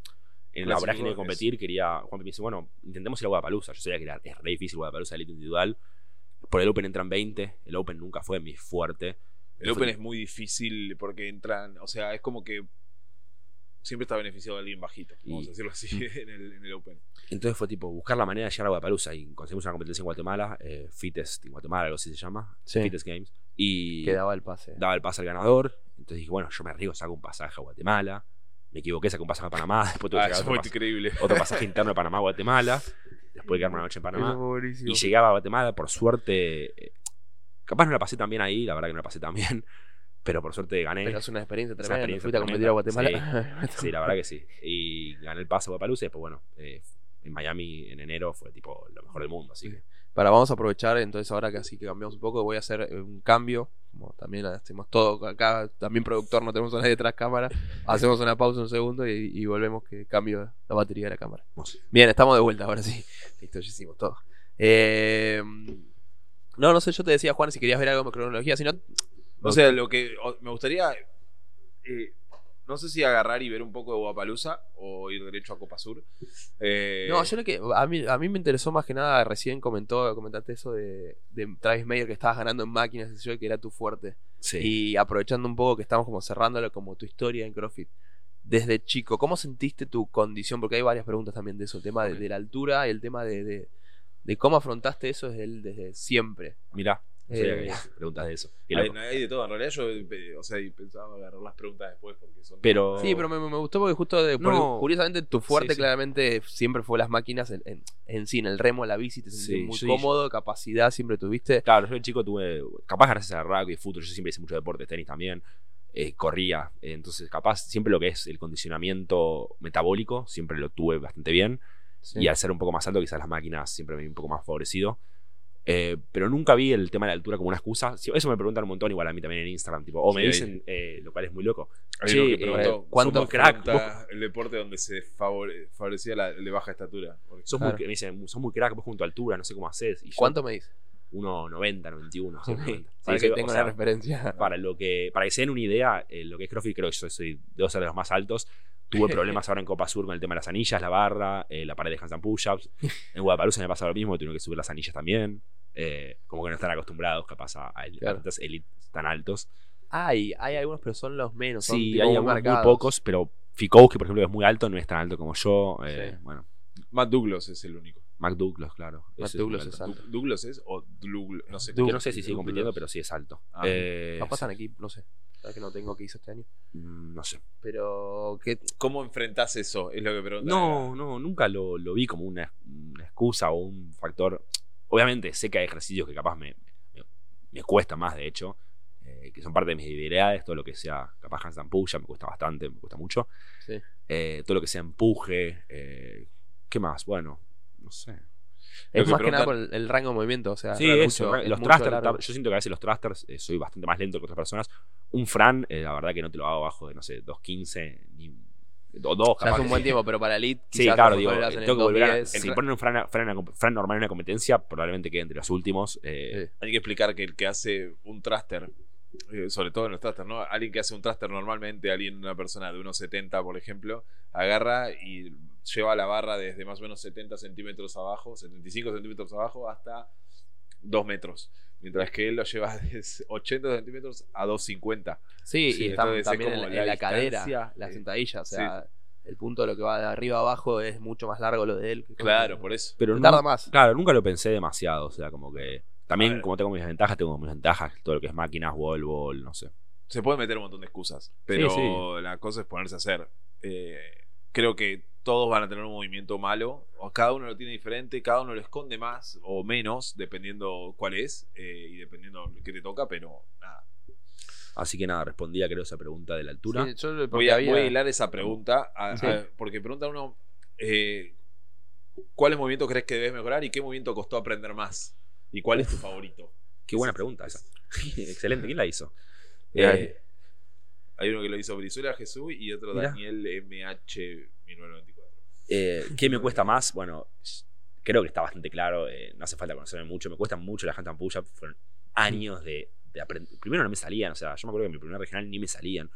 en la vorágine de competir quería. Juan me dice, bueno, intentemos ir a Guadalupe. Yo sabía que era, es re difícil Guadalupe, elite individual. Por el Open entran 20. El Open nunca fue mi fuerte. El Open es muy difícil porque entran, o sea, es como que siempre está beneficiado alguien bajito, vamos Y- a decirlo así, en el, en el Open. Entonces fue tipo buscar la manera de llegar a Guadalupe y conseguimos una competencia en Guatemala, eh, Fittest en Guatemala, algo así se llama, Sí. Fittest Games. Y Que daba el pase. daba el pase al ganador. Entonces dije, bueno, yo me arriesgo, saco un pasaje a Guatemala. Me equivoqué, saco un pasaje a Panamá. Después tuve Ah, que eso sacar fue otro, pas- increíble. otro pasaje interno de Panamá a Guatemala. Después de quedarme una noche en Panamá. Y llegaba a Guatemala, por suerte. Capaz no la pasé tan bien ahí, la verdad que no la pasé tan bien. Pero por suerte gané. Pero es una experiencia Es una tremenda. experiencia Fuiste a competir a Guatemala. Sí, la verdad que sí. Y gané el pase a Guadalupe. Y después, bueno, eh, en Miami en enero fue tipo lo mejor del mundo. Así que. Para, vamos a aprovechar, entonces ahora que así que cambiamos un poco, voy a hacer eh, un cambio. Como también hacemos todo acá, también productor, no tenemos a nadie detrás cámara. Hacemos una pausa un segundo y, y volvemos que cambio la batería de la cámara. Bien, estamos de vuelta, ahora sí. Listo, ya hicimos todo. Eh, no, no sé, yo te decía, Juan, si querías ver algo de cronología, si no... O sea, lo que o- me gustaría, eh, no sé si agarrar y ver un poco de Guapalusa o ir derecho a Copa Sur. Eh, No, yo lo que. A mí, a mí me interesó más que nada. Recién comentó, comentaste eso de, de Travis Mayer que estabas ganando en máquinas, sé yo, que era tu fuerte. Sí. Y aprovechando un poco que estamos como cerrándolo como tu historia en CrossFit. Desde chico, ¿cómo sentiste tu condición? Porque hay varias preguntas también de eso. El tema de, Ok. de la altura y el tema de, de, de cómo afrontaste eso desde, el- desde siempre. Mirá, no sabía Eh, que preguntas de eso. Hay, hay de todo. En realidad yo, eh, o sea, pensaba agarrar las preguntas después porque son. Pero- Sí, pero me, me gustó porque justo, de, porque No. curiosamente, tu fuerte Sí, sí. claramente siempre fue las máquinas en, en, en sí, en el remo, la bici, te sentiste Sí, muy sí, cómodo, capacidad siempre tuviste. Claro, yo de chico tuve, capaz gracias a rugby, fútbol, yo siempre hice mucho deporte, tenis también, eh, corría, eh, entonces capaz siempre lo que es el condicionamiento metabólico, siempre lo tuve bastante bien, Sí. y al ser un poco más alto quizás las máquinas siempre me vi un poco más favorecido, Eh, pero nunca vi el tema de la altura como una excusa, Sí, eso me preguntan un montón igual a mí también en Instagram, tipo, o me Sí, dicen, eh, lo cual es muy loco, Sí, uno que eh, preguntó, ¿cuánto ¿somos crack? el deporte donde se favore- favorecía la de baja estatura? Sos Claro. muy, me dicen, sos muy crack, vos con tu altura, no sé cómo haces, y yo, ¿Cuánto me dices? 1,90, 91, sí, 90. Para Sí, que sí, o tenga sea, una referencia. para lo que para que se den una idea eh, lo que es CrossFit creo que yo soy debo ser de los más altos tuve problemas ahora en Copa Sur con el tema de las anillas la barra eh, la pared de handstand push-ups en Guadalupe me pasa lo mismo tuve que subir las anillas también eh, como que no están acostumbrados capaz a, a Claro. atletas elite tan altos Hay, hay algunos, pero son los menos. son sí hay muy algunos muy pocos pero Fikowski por ejemplo es muy alto no es tan alto como yo eh, Sí. bueno Matt Douglas es el único. Mac Douglas claro Matt Douglas muy es alto. Du- ¿Douglas es o Douglas? No sé. que Douglas. no sé si sigue compitiendo pero sí es alto Ah. Eh, están aquí, no sé. Sabes que no tengo que hizo este año. mm, no sé Pero que ¿Cómo enfrentás eso? Es lo que preguntan. No, no, nunca lo, lo vi como una, una excusa o un factor. Obviamente sé que hay ejercicios que capaz me, me, me cuesta más, de hecho, eh, que son parte de mis debilidades, todo lo que sea capaz handstand push me cuesta bastante, me cuesta mucho. Sí. Eh, todo lo que sea empuje, eh, ¿qué más? Bueno, no sé. es que más que nada por el, el rango de movimiento. O sea, Sí, es eso, mucho- los es thrusters, yo siento que a veces los thrusters eh, soy bastante más lento que otras personas, Un Fran, eh, la verdad que no te lo hago abajo de, no sé, 2.15 ni. O 2, Ya es un buen tiempo, pero para Elite. Sí, claro, digo, tengo que volver a- 2.10. Si ponen un Fran, normal en una competencia, probablemente quede entre los últimos. eh, Sí. Hay que explicar que el que hace un thruster, eh, sobre todo en los thrusters, ¿no? Alguien que hace un thruster normalmente, alguien, una persona de unos 70, por ejemplo, agarra y lleva la barra desde más o menos 70 centímetros abajo, 75 centímetros abajo, hasta 2 metros. Mientras que él lo lleva desde 80 centímetros a 250. Sí, Sí, y están es también en, como en la la, cadera, distancia, la eh, sentadilla. O sea, el punto de lo que va de arriba a abajo es mucho más largo lo de él. que- Claro, por eso. pero no- tarda más. Claro, nunca lo pensé demasiado. O sea, como que. También, como tengo mis ventajas, tengo mis ventajas. Todo lo que es máquinas, wall, ball, no sé. Se puede meter un montón de excusas, pero sí. la cosa es ponerse a hacer. Eh, creo que todos van a tener un movimiento malo, o cada uno lo tiene diferente, cada uno lo esconde más o menos, dependiendo cuál es eh, y dependiendo qué te toca, pero nada. Así que nada, respondía creo esa pregunta de la altura. Sí, yo Voy a, había- voy a hilar esa pregunta, a- Sí. a- porque pregunta uno, eh, ¿cuáles movimientos crees que debes mejorar y qué movimiento costó aprender más? ¿Y cuál es tu favorito? Qué buena pregunta esa. Excelente, ¿quién la hizo? Eh, Eh, Hay uno que lo hizo Brizuela Jesús y otro Mirá. Daniel MH 1994. eh, ¿Qué me cuesta más? Bueno, creo que está bastante claro. eh, no hace falta conocerme mucho. Me cuesta mucho la handstand push-up. Fueron años de, de aprender. Primero no me salían. O sea, yo me acuerdo que en mi primer regional ni me salían.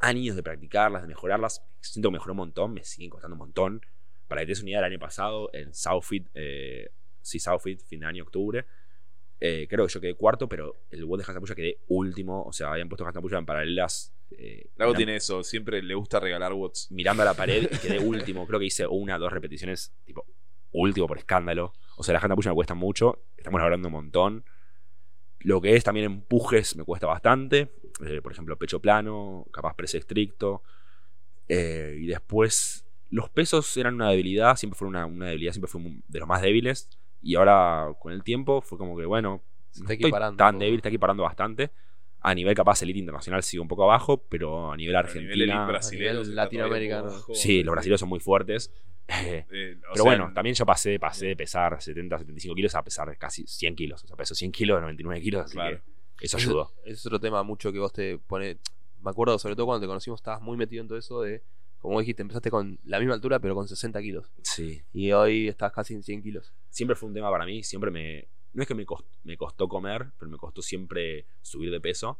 Años de practicarlas, de mejorarlas. Siento que mejoró un montón. Me siguen costando un montón. Para que te des una idea, el año pasado en Southfit, eh, sí, Southfit, fin de año, octubre. eh, creo que yo quedé cuarto, pero el WOD de push-up quedé último. O sea, habían puesto push-up en paralelas. Eh, tiene eso, siempre le gusta regalar watts. mirando a la pared y quedé último. Creo que hice una o dos repeticiones, tipo, último por escándalo. O sea, la hand push me cuesta mucho. Estamos hablando un montón. Lo que es también empujes me cuesta bastante. Eh, por ejemplo, pecho plano, capaz press estricto. Eh, y después, los pesos eran una debilidad. Siempre fue una, una debilidad, siempre fue de los más débiles. Y ahora, con el tiempo, fue como que, bueno, no estoy tan débil, está equiparando bastante. A nivel capaz elite internacional sigo un poco abajo, pero a nivel A Argentina. nivel latinoamericano. Sí, los brasileños son muy fuertes. Eh, Eh, pero sea, bueno, también yo pasé, pasé de pesar 70, 75 kilos a pesar casi 100 kilos. O sea, peso 100 kilos, 99 kilos, así Claro. que eso ayudó. Ese es otro tema mucho que vos te pones. Me acuerdo, sobre todo cuando te conocimos, estabas muy metido en todo eso de. Como dijiste, empezaste con la misma altura, pero con 60 kilos. Sí. Y hoy estás casi en 100 kilos. Siempre fue un tema para mí, siempre me... No es que me costó, me costó comer, pero me costó siempre subir de peso.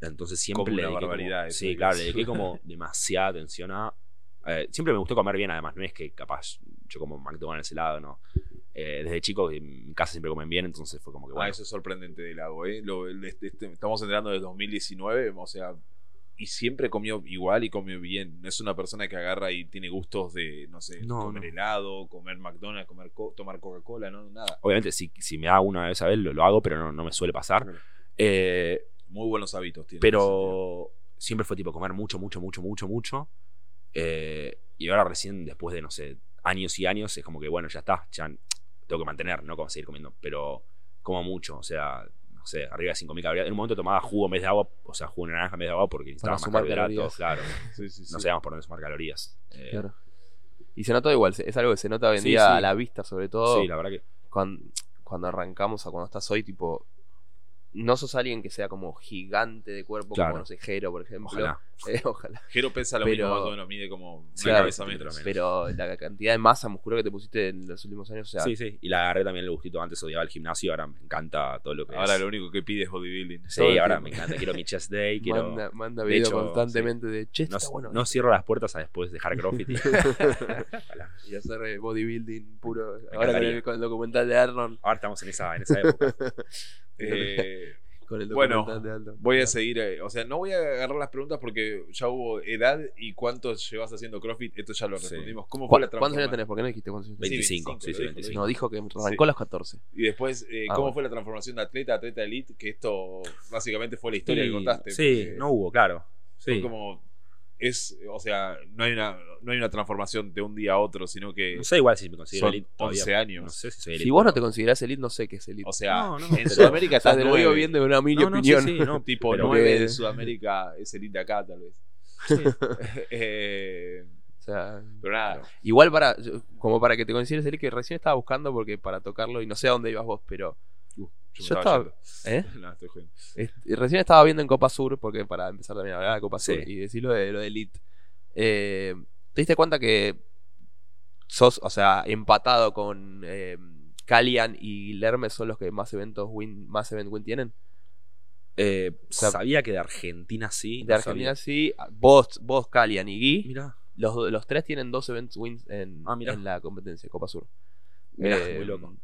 Entonces siempre Como le una dediqué barbaridad como- sí, claro, le dediqué como demasiada atención a... eh, siempre me gustó comer bien, además, no es que capaz yo como McDonald's helado, no. Eh, desde chico en casa siempre comen bien, entonces fue como que Ah, bueno. eso es sorprendente de Lago, ¿eh? Lo- el- este- estamos entrando desde 2019, o sea, y siempre comió igual y comió bien. No es una persona que agarra y tiene gustos de, no sé, No, comer no. helado, comer McDonald's, comer co- tomar Coca-Cola, no, nada. Obviamente, si, si me da una vez a vez, lo, lo hago, pero no, no me suele pasar. Eh, Muy buenos hábitos tiene. pero siempre fue tipo comer mucho, mucho, mucho, mucho, mucho. Eh, y ahora recién, después de, no sé, años y años, es como que, bueno, ya está, ya tengo que mantener, no como seguir comiendo, pero como mucho, o sea, no sé, arriba de 5.000 calorías. En un momento tomaba jugo en vez de agua, o sea, jugo de naranja en vez de agua porque necesitaba más sumar carbohidratos, calorías. claro. Sí, sí, sí. No sabíamos por dónde sumar calorías. Eh, Claro. Y se nota igual, es algo que se nota hoy en día a la vista, sobre todo. Sí, la verdad que cuando, cuando arrancamos a cuando estás hoy, tipo. No sos alguien que sea como gigante de cuerpo, Claro. como no sé, Jero, por ejemplo. ojalá. Eh, ojalá. Jero pesa lo Pero- mismo, más o menos, mide como una Claro, cabeza menos. menos. Pero la cantidad de masa muscular que te pusiste en los últimos años, o sea, Sí, sí. Y la agarré también el gustito. Antes odiaba el gimnasio, ahora me encanta todo lo que Ahora es. lo único que pide es bodybuilding. Sí, todo ahora tiempo. me encanta. Quiero mi chest day, quiero... manda, manda de video hecho, constantemente de che, No, está bueno. no cierro las puertas a después dejar CrossFit. y- hacer eh, bodybuilding puro. Ahora con el, con el documental de Arnold. Ahora estamos en esa, en esa época. Eh, Con el Bueno, de Arnold. voy a seguir, eh, o sea, no voy a agarrar las preguntas porque ya hubo edad y cuánto llevas haciendo CrossFit, esto ya lo Sí. respondimos. ¿Cómo ¿Cu- fue la ¿Cuántos años tenés? ¿Por qué no dijiste cuántos años tenés? 25, 25, sí, sí, lo dijo, lo 25. No, dijo que arrancó a los 14. Y después, eh, Ah, ¿cómo bueno. fue la transformación de atleta a atleta elite? Que esto básicamente fue la historia Sí, que contaste. Sí, porque no hubo, claro. fue Sí. como, es, o sea, no hay, una, no hay una transformación de un día a otro, sino que No sé igual si me considero son elite todavía. 11 años. No sé si soy elite. Si vos no te considerás elite, no sé qué es elite. O sea, No, no, en Sudamérica estás te lo digo nueve. bien de una humilde No, no, sí, opinión. sí, no, Tipo pero- 9 que- de Sudamérica es elite acá, tal vez. Eh, O sea, pero nada, igual para, como para que te consideres elite, que recién estaba buscando porque para tocarlo y no sé a dónde ibas vos, pero Yo, estaba ¿Eh? No, estoy y recién estaba viendo en Copa Sur, porque para empezar también a hablar de Copa Sur y decir lo de, lo de Elite. eh, ¿Te diste cuenta que sos, o sea, empatado con eh, Calian y Lermes son los que más eventos win, más event win tienen? Eh, sea, sabía que de Argentina sí. De no Argentina sabía. sí. Vos, vos Calian y Gui, Mira, los, los tres tienen dos events wins en, Ah, mirá. en la competencia Copa Sur. mira, Eh, muy loco.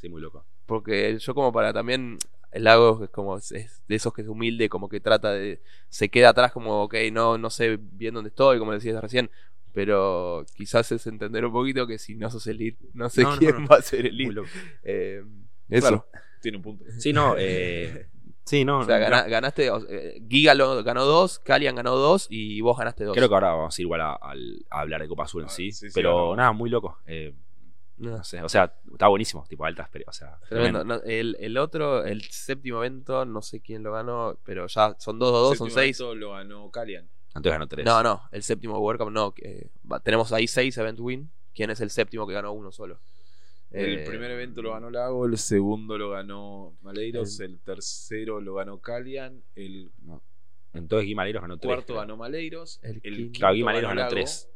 Sí, muy loco. Porque yo como para también el lago es como es de esos que es humilde, como que trata de se queda atrás como ok, no no sé bien dónde estoy, como decías recién, pero quizás es entender un poquito que si no sos no sé No, no, quién no. va a ser elite. loco. Eh, eso. Claro, tiene un punto. Sí, no, eh, sí, no. O sea, gana- ganaste, o- eh, Giga lo- ganó dos, Kalian ganó dos y vos ganaste dos. Creo que ahora vamos a ir igual a, al- a hablar de Copa Azul en Ah, sí. sí, sí, pero nada, muy loco. Eh, No, sé, o sea, está buenísimo, tipo alta experiencia. O sea, tremendo. tremendo. No, el, el otro, el séptimo evento, no sé quién lo ganó, pero ya son dos, dos, dos, son Séptimo seis. evento lo ganó Calian. Antes ganó tres. No, no, el séptimo World Cup no. que, va- tenemos ahí seis event win. ¿Quién es el séptimo que ganó uno solo? El Eh, primer evento lo ganó Lago, el segundo lo ganó Maleiros, el, tercero lo ganó Calian, el Entonces Gui Maleiros ganó tres. cuarto creo. ganó Maleiros, El el, quinto- Gui Maleiros ganó Lago, tres.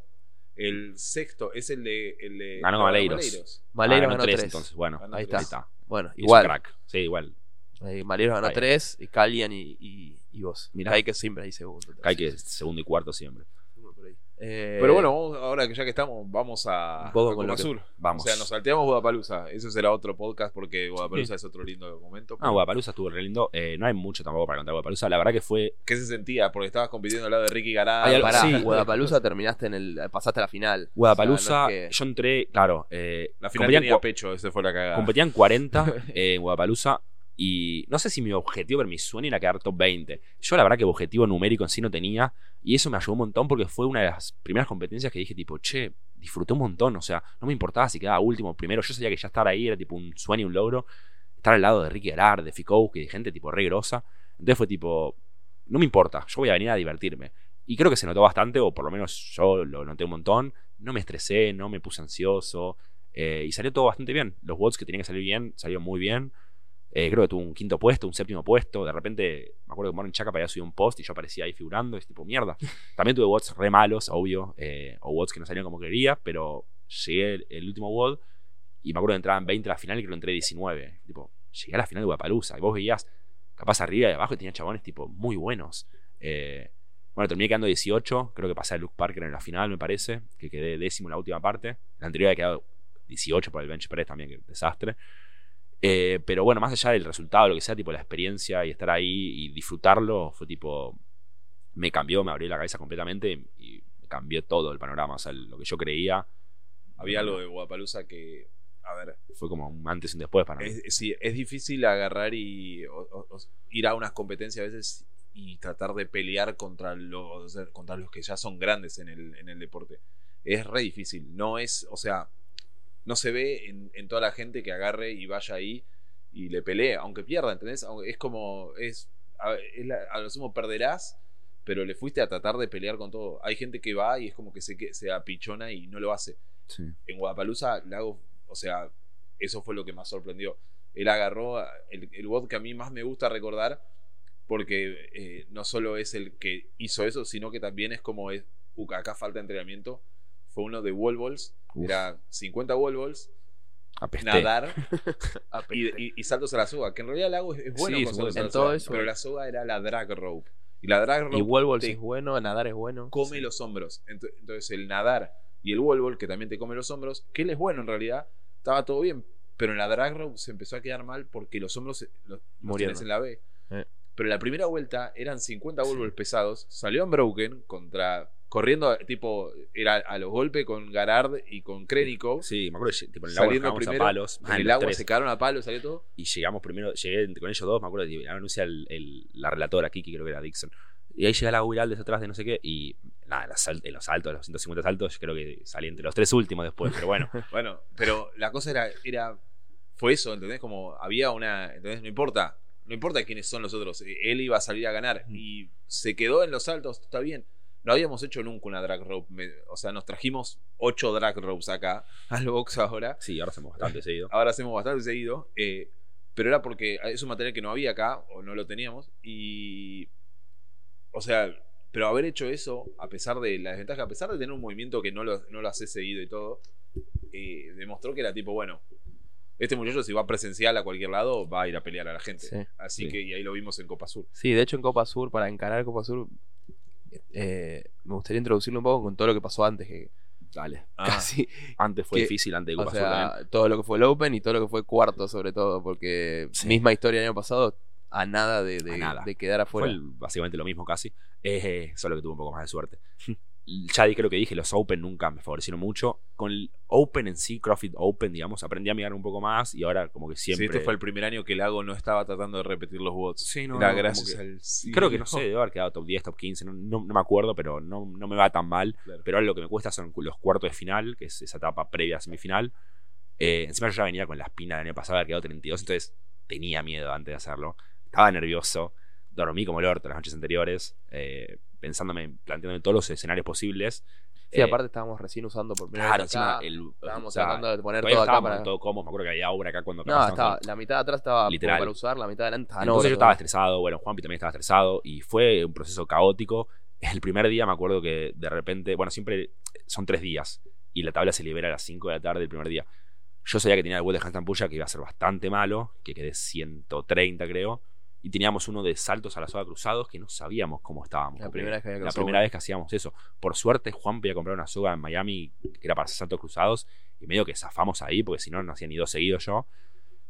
El sexto es el de. El de Ganó no, Maleiros. Maleiros Ah, ganó tres. entonces. Bueno, Ganó Ahí tres. está. Bueno, igual. crack. Sí, igual. Eh, Maleiros ganó Ahí. tres, y Calian y, y, y vos. Mirá. Kai que siempre ahí segundo. Hay que segundo y cuarto siempre. Eh, Pero bueno, vamos- ahora que ya que estamos, vamos a, Un poco a con Copa lo que- Sur. Vamos. O sea, nos salteamos Guadalupe. Eso será otro podcast porque Guadalupe es otro lindo documento. Ah, Guadalupe estuvo re lindo. Eh, no hay mucho tampoco para contar Guadalupe. La verdad que fue. ¿Qué se sentía? Porque estabas compitiendo al lado de Ricky Garada. Pará, sí. Guadalajara terminaste en el. pasaste a la final. Guadalupe, O sea, no es que- yo entré, claro. Eh, La final competían, tenía pecho, esa fue la cagada. competían 40 eh, en Guadalupe. Y no sé si mi objetivo, pero mi sueño era quedar top 20. Yo la verdad que objetivo numérico en sí no tenía. Y eso me ayudó un montón porque fue una de las primeras competencias que dije tipo, che, disfruté un montón. O sea, no me importaba si quedaba último primero. Yo sabía que ya estar ahí era tipo un sueño, un logro. Estar al lado de Ricky Gerard, de Ficou, que de gente tipo re grosa. Entonces fue tipo, no me importa, yo voy a venir a divertirme. Y creo que se notó bastante, o por lo menos yo lo noté un montón. No me estresé, no me puse ansioso. eh, y salió todo bastante bien. Los bots que tenían que salir bien, salieron muy bien. Eh, creo que tuvo un quinto puesto, un séptimo puesto. De repente, me acuerdo que Morning Chaka había subido un post y yo aparecía ahí figurando. Es tipo, mierda. También tuve bots re malos, obvio. eh, o bots que no salieron como quería, pero llegué el, el último WOD y me acuerdo que entraban 20 a la final y creo que entré 19. Tipo, llegué a la final de Guapalusa y vos veías capaz arriba y abajo y tenía chabones tipo muy buenos. Eh, bueno, terminé quedando 18. Creo que pasé a Luke Parker en la final, me parece. Que quedé décimo en la última parte. La anterior había quedado 18 por el bench press también, que desastre. Eh, pero bueno, más allá del resultado, lo que sea, tipo la experiencia y estar ahí y disfrutarlo, fue tipo. Me cambió, me abrió la cabeza completamente y cambió todo el panorama. O sea, lo que yo creía. Había algo de Guadalupe que. A ver, Fue como un antes y un después para mí. es, sí, es difícil agarrar y o- o- o ir a unas competencias a veces y tratar de pelear contra los, contra los que ya son grandes en el, en el deporte. Es re difícil. No es, o sea, no se ve en, en toda la gente que agarre y vaya ahí y le pelee, aunque pierda, ¿entendés? Es como, es, a, es la- a lo sumo perderás, pero le fuiste a tratar de pelear con todo. Hay gente que va y es como que se, que- se apichona y no lo hace Sí. en Guadalupe Lago, o sea, eso fue lo que más sorprendió. Él agarró el, el bot que a mí más me gusta recordar, porque eh, no solo es el que hizo eso, sino que también es como es, uh, acá falta entrenamiento. Fue uno de wall balls. Era 50 wall balls, Apesté. nadar y, y- y saltos a la soga. Que en realidad Lago es, es bueno Sí, con es saltos bueno. a la En todo soga, eso. pero la soga era la drag rope. Y la drag rope Y Wallballs es bueno, nadar es bueno. come Sí. los hombros. Ent- Entonces el nadar y el wall ball, que también te come los hombros, que él es bueno en realidad, estaba todo bien. Pero en la drag rope se empezó a quedar mal porque los hombros eh, los, los Murieron. tienes en la B. Eh. Pero la primera vuelta eran 50 wall balls pesados. Salió en Broken contra. Corriendo, tipo, era a los golpes con Garard y con Krenikov. Sí, me acuerdo, que, tipo, en el agua Saliendo primero, a palos. En ah, el agua tres. se quedaron a palo, salió todo. Y llegamos primero, llegué con ellos dos, me acuerdo, y anuncia el, el- la relatora, Kiki, creo que era Dixon. Y ahí llega la Viraldes atrás de no sé qué, y nada, en los, sal- en los saltos, los 150 saltos, creo que salí entre los tres últimos después, pero bueno. Bueno, pero la cosa era, era fue eso, ¿entendés? Como había una, ¿entendés? No importa, no importa quiénes son los otros, él iba a salir a ganar y se quedó en los saltos, está bien. No habíamos hecho nunca una drag rope, me- o sea, nos trajimos ocho drag ropes acá al box ahora. Sí, ahora hacemos bastante seguido. Ahora hacemos bastante seguido, eh, pero era porque es un material que no había acá, o no lo teníamos, y. O sea, pero haber hecho eso, a pesar de la desventaja, a pesar de tener un movimiento que no lo, no lo hace seguido y todo, eh, demostró que era tipo, bueno, este muchacho si va presencial a cualquier lado, va a ir a pelear a la gente. Sí, Así sí. que, y ahí lo vimos en Copa Sur. Sí, de hecho en Copa Sur, para encarar Copa Sur, eh, me gustaría introducirlo un poco con todo lo que pasó antes, que Dale. Ah, casi, Antes fue Que- difícil, antes de o Copa sea, todo lo que fue el Open y todo lo que fue cuarto sobre todo, porque Sí. misma historia el año pasado, a nada de, de- A nada. de quedar Fue afuera. el- básicamente lo mismo casi. Eh, solo que tuve un poco más de suerte. Ya di- creo que dije, los Open nunca me favorecieron mucho. Con el Open en sí, CrossFit Open, digamos, aprendí a mirar un poco más y ahora como que Sí, siempre... este fue el primer año que Lago no estaba tratando de repetir los bots. Sí, no, Era no, gracias que- al cielo. Creo que no sé, debe haber quedado top 10, top 15, no, no- no me acuerdo, pero no, no me va tan mal. Claro. Pero ahora lo que me cuesta son los cuartos de final, que es esa etapa previa a semifinal. Eh, encima yo ya venía con la espina del año pasado, había quedado 32, entonces tenía miedo antes de hacerlo. Estaba nervioso, dormí como el orto las noches anteriores, eh, pensándome, planteándome todos los escenarios posibles. Sí, Eh, aparte estábamos recién usando por primera Claro, vez encima acá, el, estábamos o sea, tratando de poner todo acá para... todo cómodo, me acuerdo que había obra acá cuando No, estaba, la mitad de atrás estaba Literal. para usar, la mitad de adelante estaba Entonces yo estaba estresado, bueno, Juanpi también estaba estresado y fue un proceso caótico. El primer día me acuerdo que de repente, bueno, siempre son tres días y la tabla se libera a las 5 de la tarde el primer día. Yo sabía que tenía el wall de handstand push que iba a ser bastante malo, que quedé 130 creo, y teníamos uno de saltos a la soga cruzados que no sabíamos cómo estábamos. La primera vez que había la crossover. primera vez que hacíamos eso. Por suerte, Juan podía comprar una soga en Miami que era para hacer saltos cruzados y medio que zafamos ahí porque si no, no hacía ni dos seguidos yo.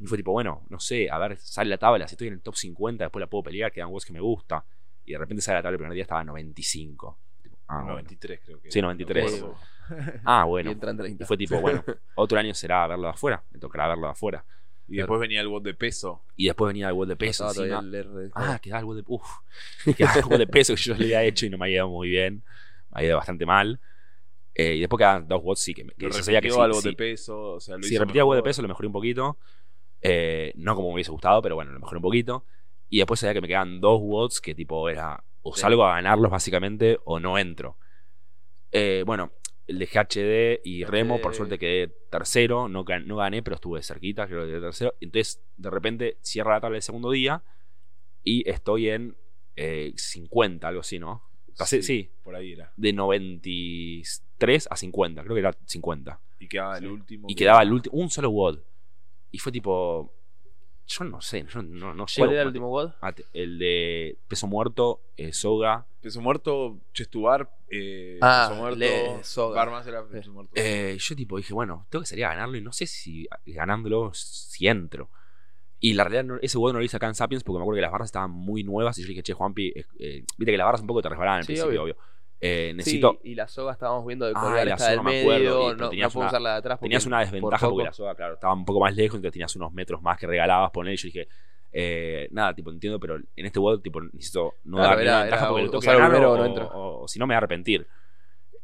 Y fue tipo, bueno, no sé, a ver, sale la tabla, si estoy en el top 50, después la puedo pelear, quedan juegos que me gusta. Y de repente sale la tabla el primer día, estaba 95. Tipo, ah, bueno. 93 creo que. Sí, 93. No me acuerdo. Ah, Y bueno. entran 30. Y fue tipo, bueno, otro año será verlo de afuera, me tocará verlo de afuera. Y después venía el bot de peso. Y después venía el bot de peso encima. el R. Ah, quedaba el bot de. Uf, quedaba el bot de peso que yo le había hecho y no me había ido muy bien. Me había ido bastante mal. Eh, y después quedaban dos bots, sí, que, que yo sabía que sí, al bot sí. de peso. O sea, lo Si hizo repetía el bot de peso, lo mejoré un poquito. Eh, no como me hubiese gustado, pero bueno, lo mejoré un poquito. Y después sabía que me quedaban dos bots que tipo era o salgo a ganarlos básicamente o no entro. Eh, bueno, el de GHD y Remo, por suerte quedé tercero. No, gan- no gané, pero estuve cerquita, creo que quedé tercero. Entonces, de repente, cierra la tabla el segundo día y estoy en eh, 50, algo así, ¿no? Pasé, sí, Por ahí era. de 93 a 50, creo que era 50. Y quedaba el último. Y que- quedaba el último, un solo WOD. Y fue tipo. Yo no sé, yo no, no llego. ¿Cuál era el último a- El de peso muerto, eh, soga. Peso muerto, Chestubar. Eh, Ah, peso muerto. le- soga. Barmas era peso muerto. Eh, yo tipo dije, bueno, tengo que salir a ganarlo y no sé si ganándolo si entro. Y la realidad, no- ese WOD no lo hice acá en Sapiens porque me acuerdo que las barras estaban muy nuevas y yo dije, che, Juanpi, eh, eh, viste que las barras un poco te resbalaban al Sí, principio, obvio. obvio. Eh, necesito. Sí, y la soga estábamos viendo de Ah, colgar y la del soga me acuerdo, y- medio, no, no tenías puedo una- usar la de atrás. Tenías una desventaja por porque la soga, claro, estaba un poco más lejos, entonces tenías unos metros más que regalabas, poner. Y yo dije, eh, nada, tipo, entiendo, pero en este WOD, tipo, necesito no Claro, dar era- ventaja era porque lo tengo que ganar o, no o si no me voy a arrepentir.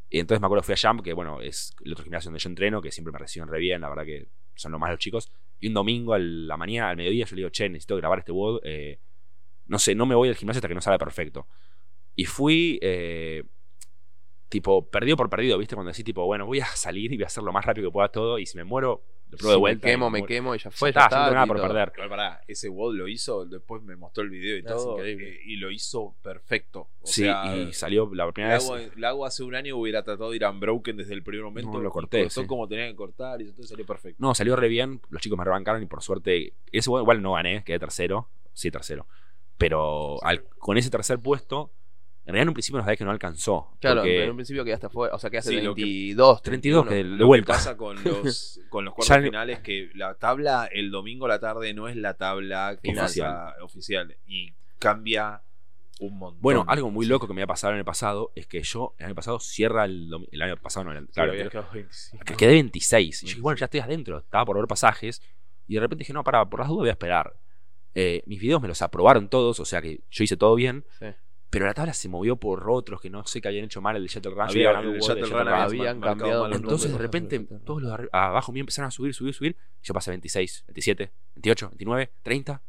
Y entonces me acuerdo que fui a Jump, que bueno, es el otro gimnasio donde yo entreno, que siempre me reciben re bien, la verdad que son lo más los chicos. Y un domingo a la mañana, al mediodía, yo le digo, che, necesito grabar este WOD. eh, no sé, no me voy al gimnasio hasta que no salga perfecto. Y fui, eh, tipo, perdido por perdido, ¿viste? Cuando decís, tipo, bueno, voy a salir y voy a hacer lo más rápido que pueda todo. Y si me muero, lo pruebo Si de vuelta. me quemo, me quemo y ya Ya fue, está, ya yo no está. tengo nada por todo. perder. Pará, ese WOD lo hizo, después me mostró el video y Es todo. increíble. eh, y lo hizo perfecto. O Sí, sea, y salió la primera vez. Lago, Lago hace un año hubiera tratado de ir a Unbroken desde el primer momento. No, lo corté, Cortó sí. como tenía que cortar y todo salió perfecto. No, salió re bien. Los chicos me rebancaron y por suerte. Ese igual, igual no gané, quedé tercero. Sí, tercero. Pero al- con ese tercer puesto, en realidad en un principio nos da que no alcanzó. Claro, porque en un principio quedaste fuera, o sea, quedaste Sí, lo que- 22, 32 que 31. de Lo que vuelta. pasa con los, con los cuartos finales que la tabla el domingo a la tarde no es la tabla que pasa oficial y cambia un montón. Bueno, algo muy loco que me había pasado el año pasado es que yo, el año pasado, cierra el, domi- el año pasado, no, el, Claro, claro, había el- quedado 25. que quedé 26. Y yo dije, bueno, ya estoy adentro, estaba por ver pasajes. Y de repente dije, no, para, por las dudas voy a esperar. Eh, mis videos me los aprobaron todos, o sea que yo hice todo bien. Sí. Pero la tabla se movió por otros que no sé que habían hecho mal el Shuttle Run. Había- el Shuttle Run Run. había Habían cambiado Entonces de repente todos los de abajo mío empezaron a subir, subir, subir. Y yo pasé 26, 27, 28, 29, 30.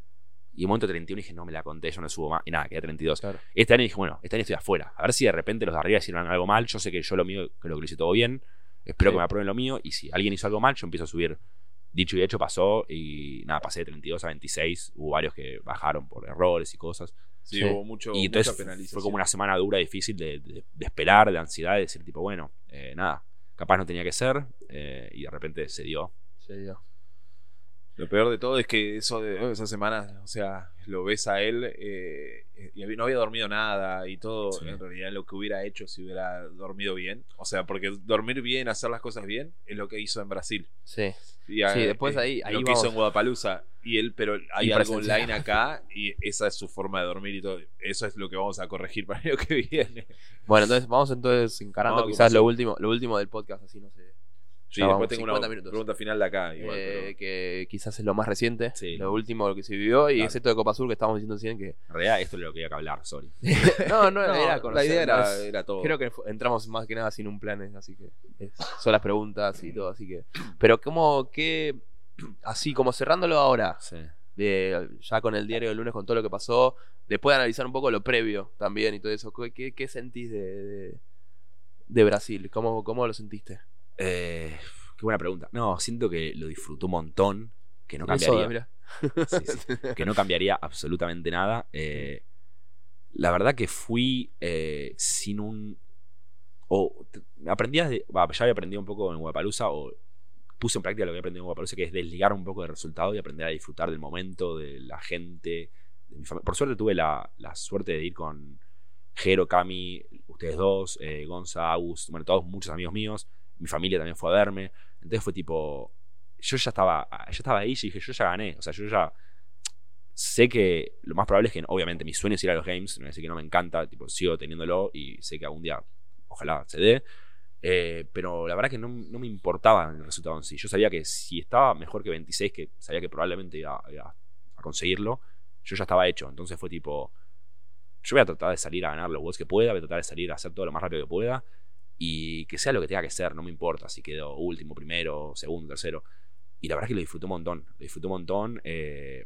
Y en un momento 31 dije, no me la conté, yo no subo más. Y nada, quedé 32. Claro. Este año dije, bueno, este año estoy afuera. A ver si de repente los de arriba hicieron algo mal. Yo sé que yo lo mío, que lo hice todo bien. Espero Sí. que me aprueben lo mío. Y si alguien hizo algo mal, yo empiezo a subir Dicho y hecho pasó y nada, pasé de 32 a 26. Hubo varios que bajaron por errores y cosas. Sí, Sí. hubo mucho, y mucha entonces penalización. fue como una semana dura, difícil de, de- de esperar, de ansiedad, de decir tipo, bueno, eh, nada, capaz no tenía que ser eh, y de repente se dio. Se dio. Lo peor de todo es que eso de esa semana, o sea, lo ves a él eh, y no había dormido nada y todo, Sí. en realidad lo que hubiera hecho si hubiera dormido bien. O sea, porque dormir bien, hacer las cosas bien, es lo que hizo en Brasil. Sí. Y, eh, Sí, después ahí- ahí lo que hizo en Guadalajara y él, pero hay algo online acá y esa es su forma de dormir y todo. Eso es lo que vamos a corregir para el año que viene. Bueno, entonces vamos entonces encarando No, ¿qué quizás lo último, lo último del podcast, así no sé. Sí, Ya después tengo 50 una minutos. pregunta final de acá. Igual, Eh, pero- que quizás es lo más reciente, Sí. lo último lo que se vivió, y Claro. es esto de Copa Sur que estábamos diciendo recién que... En realidad esto es lo que había que hablar, sorry. no, no, No, era la conocer, idea era, es- era todo. Creo que entramos más que nada sin un plan, así que es- son las preguntas y todo, así que... Pero como que, así como cerrándolo ahora, Sí. de, ya con el diario del lunes, con todo lo que pasó, después de analizar un poco lo previo también y todo eso, ¿qué, qué- qué sentís de, de, de Brasil? ¿Cómo, ¿Cómo lo sentiste? Eh, qué buena pregunta. No, siento que lo disfrutó un montón, que no soda, cambiaría. mirá. Sí, sí. que no cambiaría absolutamente nada. Eh, la verdad que fui eh, sin un. O aprendí va, ya había aprendido un poco en Guapalusa, o puse en práctica lo que había aprendido en Guapalusa, que es desligar un poco del resultado y aprender a disfrutar del momento, de la gente. de mi Por suerte tuve la, la suerte de ir con Jero, Cami, ustedes dos, eh, Gonza, Agus, bueno, todos muchos amigos míos. Mi familia también fue a verme. Entonces fue tipo. Yo ya estaba, yo estaba ahí y dije, yo ya gané. O sea, yo ya sé que lo más probable es que, obviamente, mi sueño es ir a los games. No decir que no me encanta, tipo, sigo teniéndolo y sé que algún día, ojalá se dé. Eh, pero la verdad que no, no me importaba el resultado en sí. Yo sabía que si estaba mejor que 26, que sabía que probablemente iba, iba a conseguirlo, yo ya estaba hecho. Entonces fue tipo, yo voy a tratar de salir a ganar los votos que pueda, voy a tratar de salir a hacer todo lo más rápido que pueda y que sea lo que tenga que ser, no me importa si quedo último, primero, segundo, tercero. Y la verdad es que lo disfruté un montón, lo disfruté un montón. eh,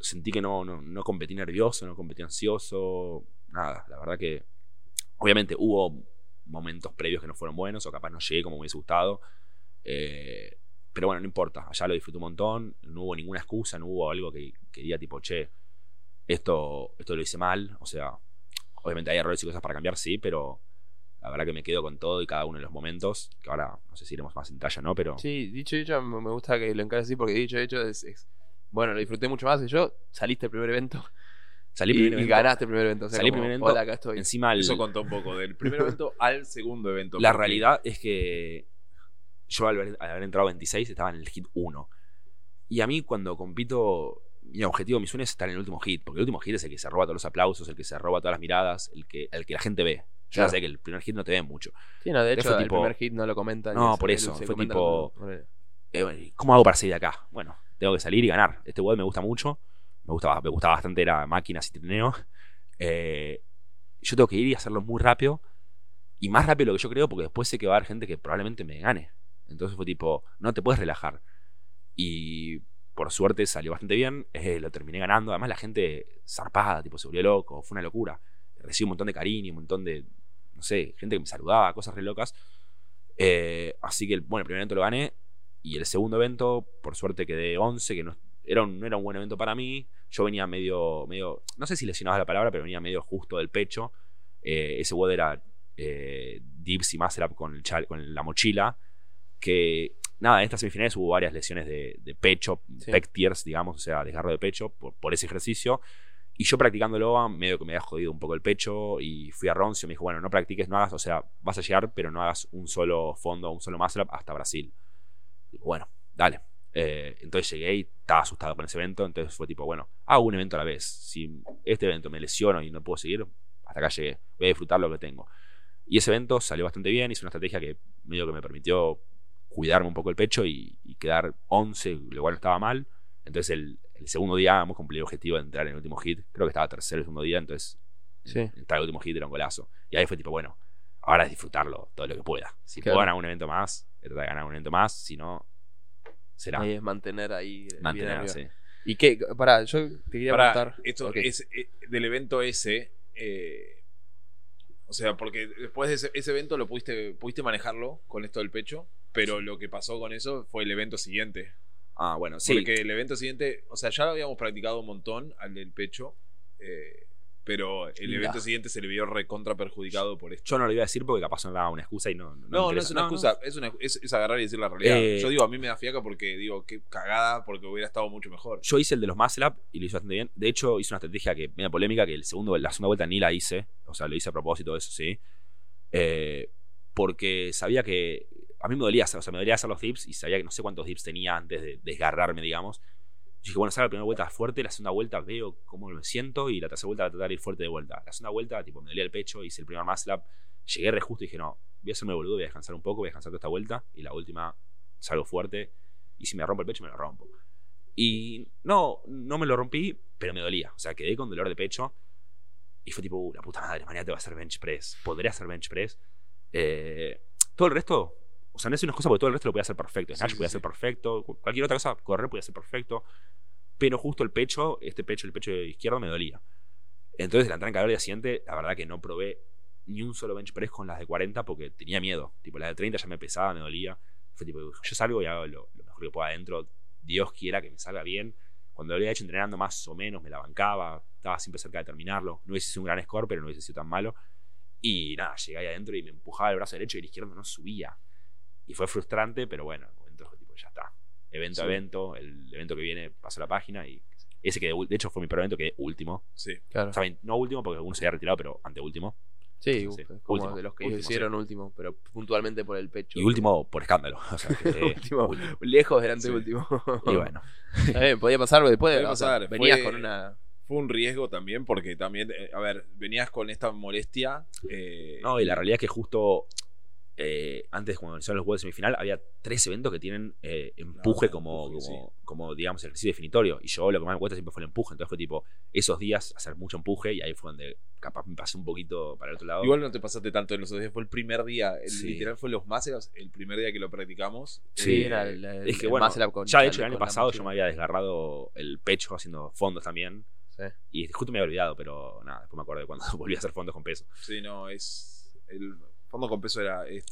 sentí que no, no, no competí nervioso, no competí ansioso, nada. La verdad que obviamente hubo momentos previos que no fueron buenos o capaz no llegué como me hubiese gustado. eh, pero bueno, no importa, allá lo disfruté un montón, no hubo ninguna excusa, no hubo algo que, que diga tipo, che, esto, esto lo hice mal, o sea, obviamente hay errores y cosas para cambiar, sí, pero la verdad que me quedo con todo y cada uno de los momentos, que ahora no sé si iremos más en detalle o no, pero... Sí, dicho y hecho, me gusta que lo encares así porque dicho y hecho es, es- Bueno, lo disfruté mucho más y yo saliste el primer evento Salí y, primer y evento. ganaste el primer evento. O sea, Salí como, primer evento, Hola, acá estoy. Encima el- Eso contó un poco del primer evento al segundo evento. la porque- realidad es que yo al haber, al haber entrado 26 estaba en el hit 1. Y a mí cuando compito, mi objetivo, mi sueño es estar en el último hit, porque el último hit es el que se roba todos los aplausos, el que se roba todas las miradas, el que, el que la gente ve. Yo Claro. ya sé que el primer hit no te ve mucho. Sí, no, de Fue hecho, el primer hit no lo comentan. No, y se- por eso, fue tipo- Eh, bueno, ¿y ¿Cómo hago para salir de acá? Bueno, tengo que salir y ganar. Este WOD me gusta mucho. Me gustaba, me gustaba bastante, era máquinas y trineo. Eh, yo tengo que ir y hacerlo muy rápido. Y más rápido de lo que yo creo, porque después sé que va a haber gente que probablemente me gane. Entonces fue tipo, no te puedes relajar. Y por suerte salió bastante bien. eh, lo terminé ganando. Además, la gente zarpada, tipo, se volvió loco. Fue una locura. Recibí un montón de cariño, un montón de, no sé, gente que me saludaba, cosas re locas. Eh, así que, bueno, el primer evento lo gané. Y el segundo evento, por suerte quedé 11, que no era un, no era un buen evento para mí. Yo venía medio, medio, no sé si lesionado es la palabra, pero venía medio justo del pecho. Eh, ese WOD era eh, dips y muscle up con, el chal- con la mochila. Que, nada, en estas semifinales hubo varias lesiones de, de pecho, Sí. pec tears, digamos, o sea, desgarro de pecho por, por ese ejercicio. Y yo practicándolo, medio que me había jodido un poco el pecho y fui a Roncio y me dijo, bueno, no practiques, no hagas, o sea, vas a llegar, pero no hagas un solo fondo, un solo muscle up hasta Brasil. Digo, bueno, dale. Eh, entonces llegué y estaba asustado con ese evento, entonces fue tipo, bueno, hago un evento a la vez. Si este evento me lesiono y no puedo seguir, hasta acá llegué, voy a disfrutar lo que tengo. Y ese evento salió bastante bien, hice una estrategia que medio que me permitió cuidarme un poco el pecho y, y quedar 11, lo cual no estaba mal. Entonces el, el segundo día hemos cumplido el objetivo de entrar en el último hit. Creo que estaba tercero el segundo día, entonces Sí. entrar al último hit era un golazo. Y ahí fue tipo, bueno, ahora es disfrutarlo todo lo que pueda. Si Claro. puedo ganar un evento más, tratar de ganar un evento más, si no, será. Ahí es mantener ahí. ¿Y qué? Pará, yo te quería Pará, preguntar. esto es eh, del evento ese. eh, o sea, porque después de ese, ese evento lo pudiste, pudiste manejarlo con esto del pecho, pero lo que pasó con eso fue el evento siguiente. Ah, bueno, sí. Porque el evento siguiente, o sea, ya lo habíamos practicado un montón al del pecho, eh, pero el evento siguiente se le vio recontra perjudicado por esto. Yo no lo iba a decir porque capaz no daba una excusa y no. No, No, no es una excusa, Es, una, es, es agarrar y decir la realidad. Eh, Yo digo, a mí me da fiaca porque digo, qué cagada, porque hubiera estado mucho mejor. Yo hice el de los muscle up y lo hice bastante bien. De hecho, hice una estrategia que media polémica, que el segundo, la segunda vuelta ni la hice. O sea, lo hice a propósito, eso sí. Eh, porque sabía que. A mí me dolía hacer, o sea, me dolía hacer los dips y sabía que no sé cuántos dips tenía antes de desgarrarme, digamos. Y dije, bueno, salgo la primera vuelta fuerte, la segunda vuelta veo cómo me siento y la tercera vuelta voy a tratar de ir fuerte de vuelta. La segunda vuelta, tipo, me dolía el pecho, hice el primer muscle up, llegué re justo y dije, no, voy a hacerme boludo, voy a descansar un poco, voy a descansar toda esta vuelta y la última salgo fuerte y si me rompo el pecho, me lo rompo. Y no, no me lo rompí, pero me dolía. O sea, quedé con dolor de pecho. Y fue tipo, uh, la puta madre, mañana te voy a hacer bench press. ¿Podré hacer bench press? Eh, todo el resto, o sea, no es una cosa porque todo el resto lo podía hacer perfecto. Snatch sí, podía hacer perfecto. cu- Cualquier otra cosa, correr podía ser perfecto. Pero justo el pecho, este pecho, el pecho izquierdo me dolía. Entonces, la entrada en calor al día siguiente, la verdad que no probé ni un solo bench press con las de 40 porque tenía miedo. Tipo, las de 30 ya me pesaba, me dolía. Fue tipo, yo salgo y hago lo, lo mejor que pueda adentro. Dios quiera que me salga bien. Cuando lo había hecho entrenando más o menos, me la bancaba. Estaba siempre cerca de terminarlo. No hubiese sido un gran score, pero no hubiese sido tan malo. Y nada, llegué ahí adentro y me empujaba el brazo derecho y el izquierdo no subía. Y fue frustrante, pero bueno, en el momento fue tipo, ya está. Evento a Sí. evento, el evento que viene pasó la página y ese que de hecho fue mi peor evento, que último. Sí. Claro. O sea, no último porque uno se había retirado, pero anteúltimo. Sí, Sí, como último, de los que último, hicieron último, pero puntualmente por el pecho. Y último por escándalo. O sea, que, eh, Último. último. Lejos delante Sí. último. Y bueno. Podía pasar después. Podía o sea, pasar, venías fue- con una. Fue un riesgo también porque también, eh, a ver, venías con esta molestia. eh, No, y la realidad es que justo eh, antes, cuando son los juegos de semifinal, había tres eventos que tienen eh, empuje No, como, empuje, como, como, digamos, ejercicio definitorio. Y yo lo que más me cuesta siempre fue el empuje. Entonces fue tipo, esos días hacer mucho empuje y ahí fue donde capaz me pasé un poquito para el otro lado. Igual no te pasaste tanto en los otros días, fue el primer día, el, Sí. literal fue los Masters, el primer día que lo practicamos. Sí, Eh, era el, el- es que el bueno, con- ya de hecho el año pasado yo me había desgarrado el pecho haciendo fondos también. Sí. Y justo me había olvidado, pero nada, después me acordé cuando volví a hacer fondos con peso. Sí, no, es. El fondo con peso era, es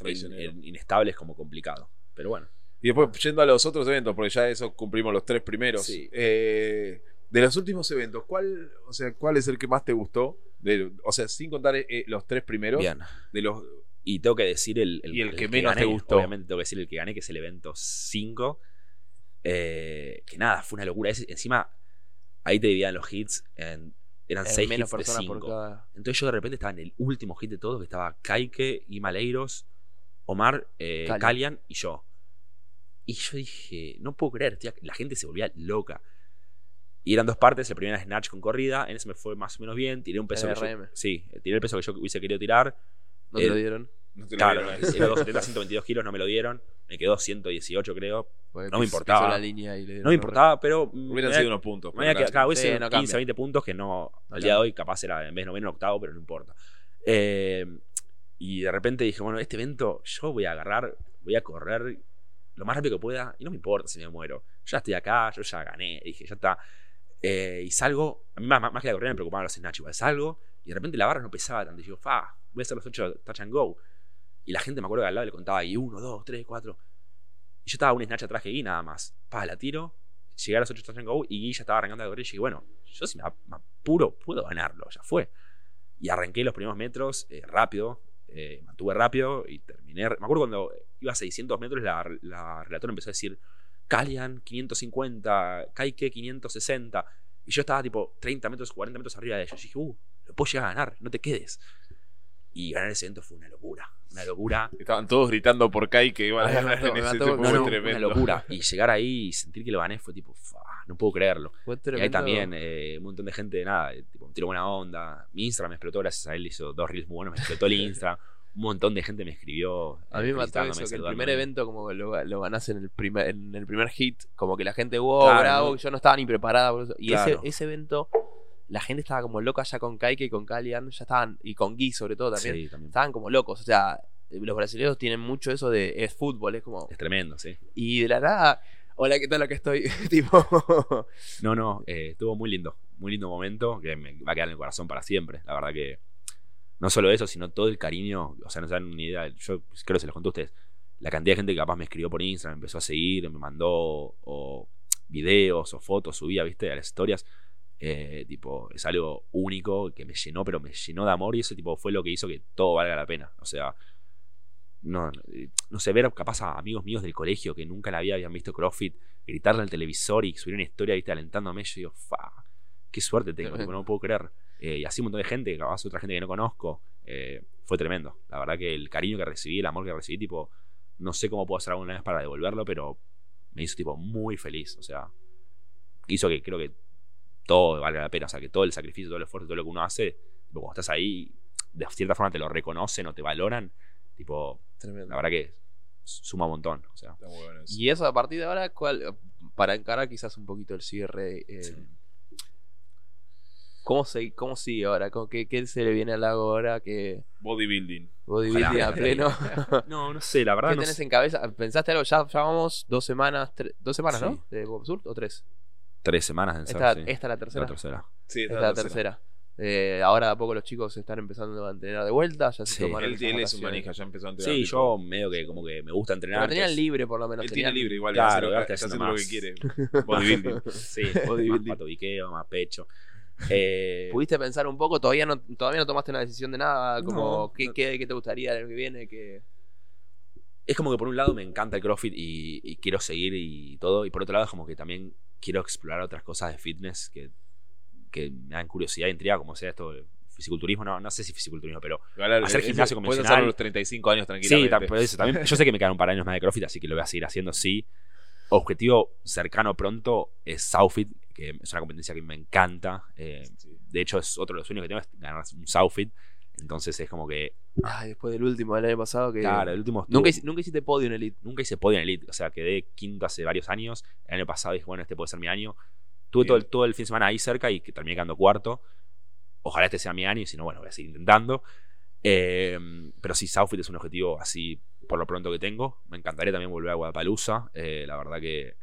inestable es como complicado. Pero bueno. Y después, yendo a los otros eventos, porque ya eso cumplimos los tres primeros. Sí. eh, de los últimos eventos, ¿cuál, o sea, ¿cuál es el que más te gustó? De- o sea, sin contar eh, los tres primeros. Bien. De los, Y tengo que decir el, el- Y el que menos gané, te gustó. Obviamente tengo que decir el que gané, que es el evento 5. Eh, que nada, fue una locura. Encima, ahí te dividían los hits. En, eran 6 menos hits de personas por 5. cada. Entonces yo de repente estaba en el último hit de todos, que estaba Kaike, Imaleiros, Omar, eh, y yo. Y yo dije, no puedo creer, tía, la gente se volvía loca. Y eran dos partes, la primera Snatch con corrida, en ese me fue más o menos bien, tiré un peso que yo- sí, tiré el peso que yo hubiese querido tirar. ¿No te lo dieron? No te lo Claro, dieron era ese. 270, 122 kilos, no me lo dieron. Me quedó 118, creo. Porque No me importaba. pisó la línea y le dieron No me importaba, pero. Hubieran sido unos puntos. me había quedado hubiese Sí, no 15, cambia. 20 puntos que no. Al día de hoy, capaz era en vez de noveno, octavo, pero no importa. Eh, y de repente dije, bueno, este evento yo voy a agarrar, voy a correr lo más rápido que pueda y no me importa si me muero. Yo ya estoy acá, yo ya gané. Dije, ya está. Eh, y salgo, a mí más, más que la corrida me preocupaban los snatch, igual salgo y de repente la barra no pesaba tanto. Y digo, fa, voy a hacer los 8 touch and go. Y la gente me acuerdo que al lado le contaba y 1, 2, 3, 4. Y yo estaba un snatch atrás que Gui nada más. Pa, la tiro, llegué a los 8 touch and go y Gui ya estaba arrancando a correr y dije, bueno, yo si me, ap- me apuro puedo ganarlo, ya fue. Y arranqué los primeros metros eh, rápido, eh, mantuve rápido y terminé. Me acuerdo cuando iba a 600 metros, la, la relatora empezó a decir: Kalian 550, Kaike 560. Y yo estaba tipo 30 metros, 40 metros arriba de ellos. Y dije, uh, lo puedo llegar a ganar, no te quedes. Y ganar ese evento fue una locura. Una locura. Estaban todos gritando por Kai que iban a ganar en ese no, muy no, una tremendo. locura. Y llegar ahí y sentir que lo gané fue tipo, "Fa, no puedo creerlo. Fue Y ahí tremendo. también eh, un montón de gente, nada, eh, tipo, me tiró buena onda. Mi Instagram me explotó, gracias a él hizo dos reels muy buenos, me explotó el Instagram. Un montón de gente me escribió. A mí eh, me mató eso, que el primer evento como que lo, lo ganás en el primer, en el primer hit, como que la gente, wow, Claro, bravo, ¿no? yo no estaba ni preparada por eso. Y Claro. ese, ese evento, la gente estaba como loca ya con Kaike y con Kalian, ya estaban, y con Guy sobre todo también, Sí, también. estaban como locos, o sea, los brasileños tienen mucho eso de, es fútbol, es como, Es tremendo, sí. y de la nada, hola, ¿qué tal lo que estoy? tipo, No, no, eh, estuvo muy lindo. Muy lindo momento que me va a quedar en el corazón para siempre. La verdad que no solo eso, sino todo el cariño. O sea, no se dan ni idea. Yo creo que se los conté a ustedes. La cantidad de gente que capaz me escribió por Instagram, me empezó a seguir, me mandó o videos o fotos subía, viste, a las historias. Eh, tipo, es algo único que me llenó, pero me llenó de amor y eso tipo fue lo que hizo que todo valga la pena. O sea, no, no sé, ver capaz a amigos míos del colegio que nunca la habían visto CrossFit, gritarle al televisor y subir una historia, viste, alentándome, yo digo, fa, qué suerte tengo, tipo, no puedo creer. Eh, y así un montón de gente, capaz otra gente que no conozco, eh, fue tremendo. La verdad que el cariño que recibí, el amor que recibí, tipo, no sé cómo puedo hacer alguna vez para devolverlo, pero me hizo tipo muy feliz. O sea, hizo que creo que todo valga la pena. O sea, que todo el sacrificio, todo el esfuerzo, todo lo que uno hace, tipo, cuando estás ahí, de cierta forma te lo reconocen o te valoran. Tipo, Tremendo. la verdad que suma un montón. O sea, Está muy bueno eso. Y eso a partir de ahora, ¿cuál, para encarar quizás un poquito el cierre, eh, Sí. ¿cómo, se, ¿cómo sigue ahora? ¿Cómo- qué, qué se le viene al lago ahora? que Bodybuilding. bodybuilding Ojalá. a pleno? no, no sé, la verdad. ¿Qué no tenés sé. en cabeza? ¿Pensaste algo? Ya, ya vamos dos semanas, dos semanas, Sí. ¿no? ¿De Bob Surf o tres? Tres semanas en Esta, ser, sí. esta es la tercera. La tercera. Sí, Esta es la tercera. Eh, ahora de a poco los chicos se están empezando a entrenar de vuelta. Ya se Sí. tomaron Él, un vacaciones. manija, ya empezó a entrenar. Sí, tipo, yo medio que como que me gusta entrenar. Pero tenían libre por lo menos. Él tiene tenían- libre igual, Claro, hace lo, ahora está haciendo lo que quiere. Bodybuilding. Sí, Bodybuilding. más patobiqueo, más pecho. Eh, ¿Pudiste pensar un poco? ¿Todavía no, todavía no tomaste una decisión de nada? Como, No, ¿qué, no. qué- qué te gustaría el año que viene? ¿Qué... es como que por un lado me encanta el CrossFit y, y quiero seguir y todo. Y por otro lado es como que también quiero explorar otras cosas de fitness que, que me dan curiosidad e intriga, como sea esto de fisiculturismo. No, no sé si fisiculturismo, pero Igual, Hacer ese- gimnasio Puedes convencional. hacerlo a los 35 años tranquilamente. Sí, eso, también, yo sé que me quedan un par de años más de CrossFit, así que lo voy a seguir haciendo, sí. Objetivo cercano pronto es Southfit, que es una competencia que me encanta. eh, Sí. de hecho, es otro de los sueños que tengo, es ganar un Southfit. Entonces es como que, Ay, después del último del año pasado que... claro, el último... nunca, hiciste podio en Elite. nunca hice podio en Elite, o sea, quedé quinto hace varios años. El año pasado dije, bueno, este puede ser mi año. Tuve Bien. todo el, todo el fin de semana ahí cerca y que terminé quedando cuarto. Ojalá este sea mi año y si no, bueno, voy a seguir intentando. Eh, pero sí, Southfit es un objetivo así por lo pronto que tengo. Me encantaría también volver a Guadalajara. Eh, la verdad que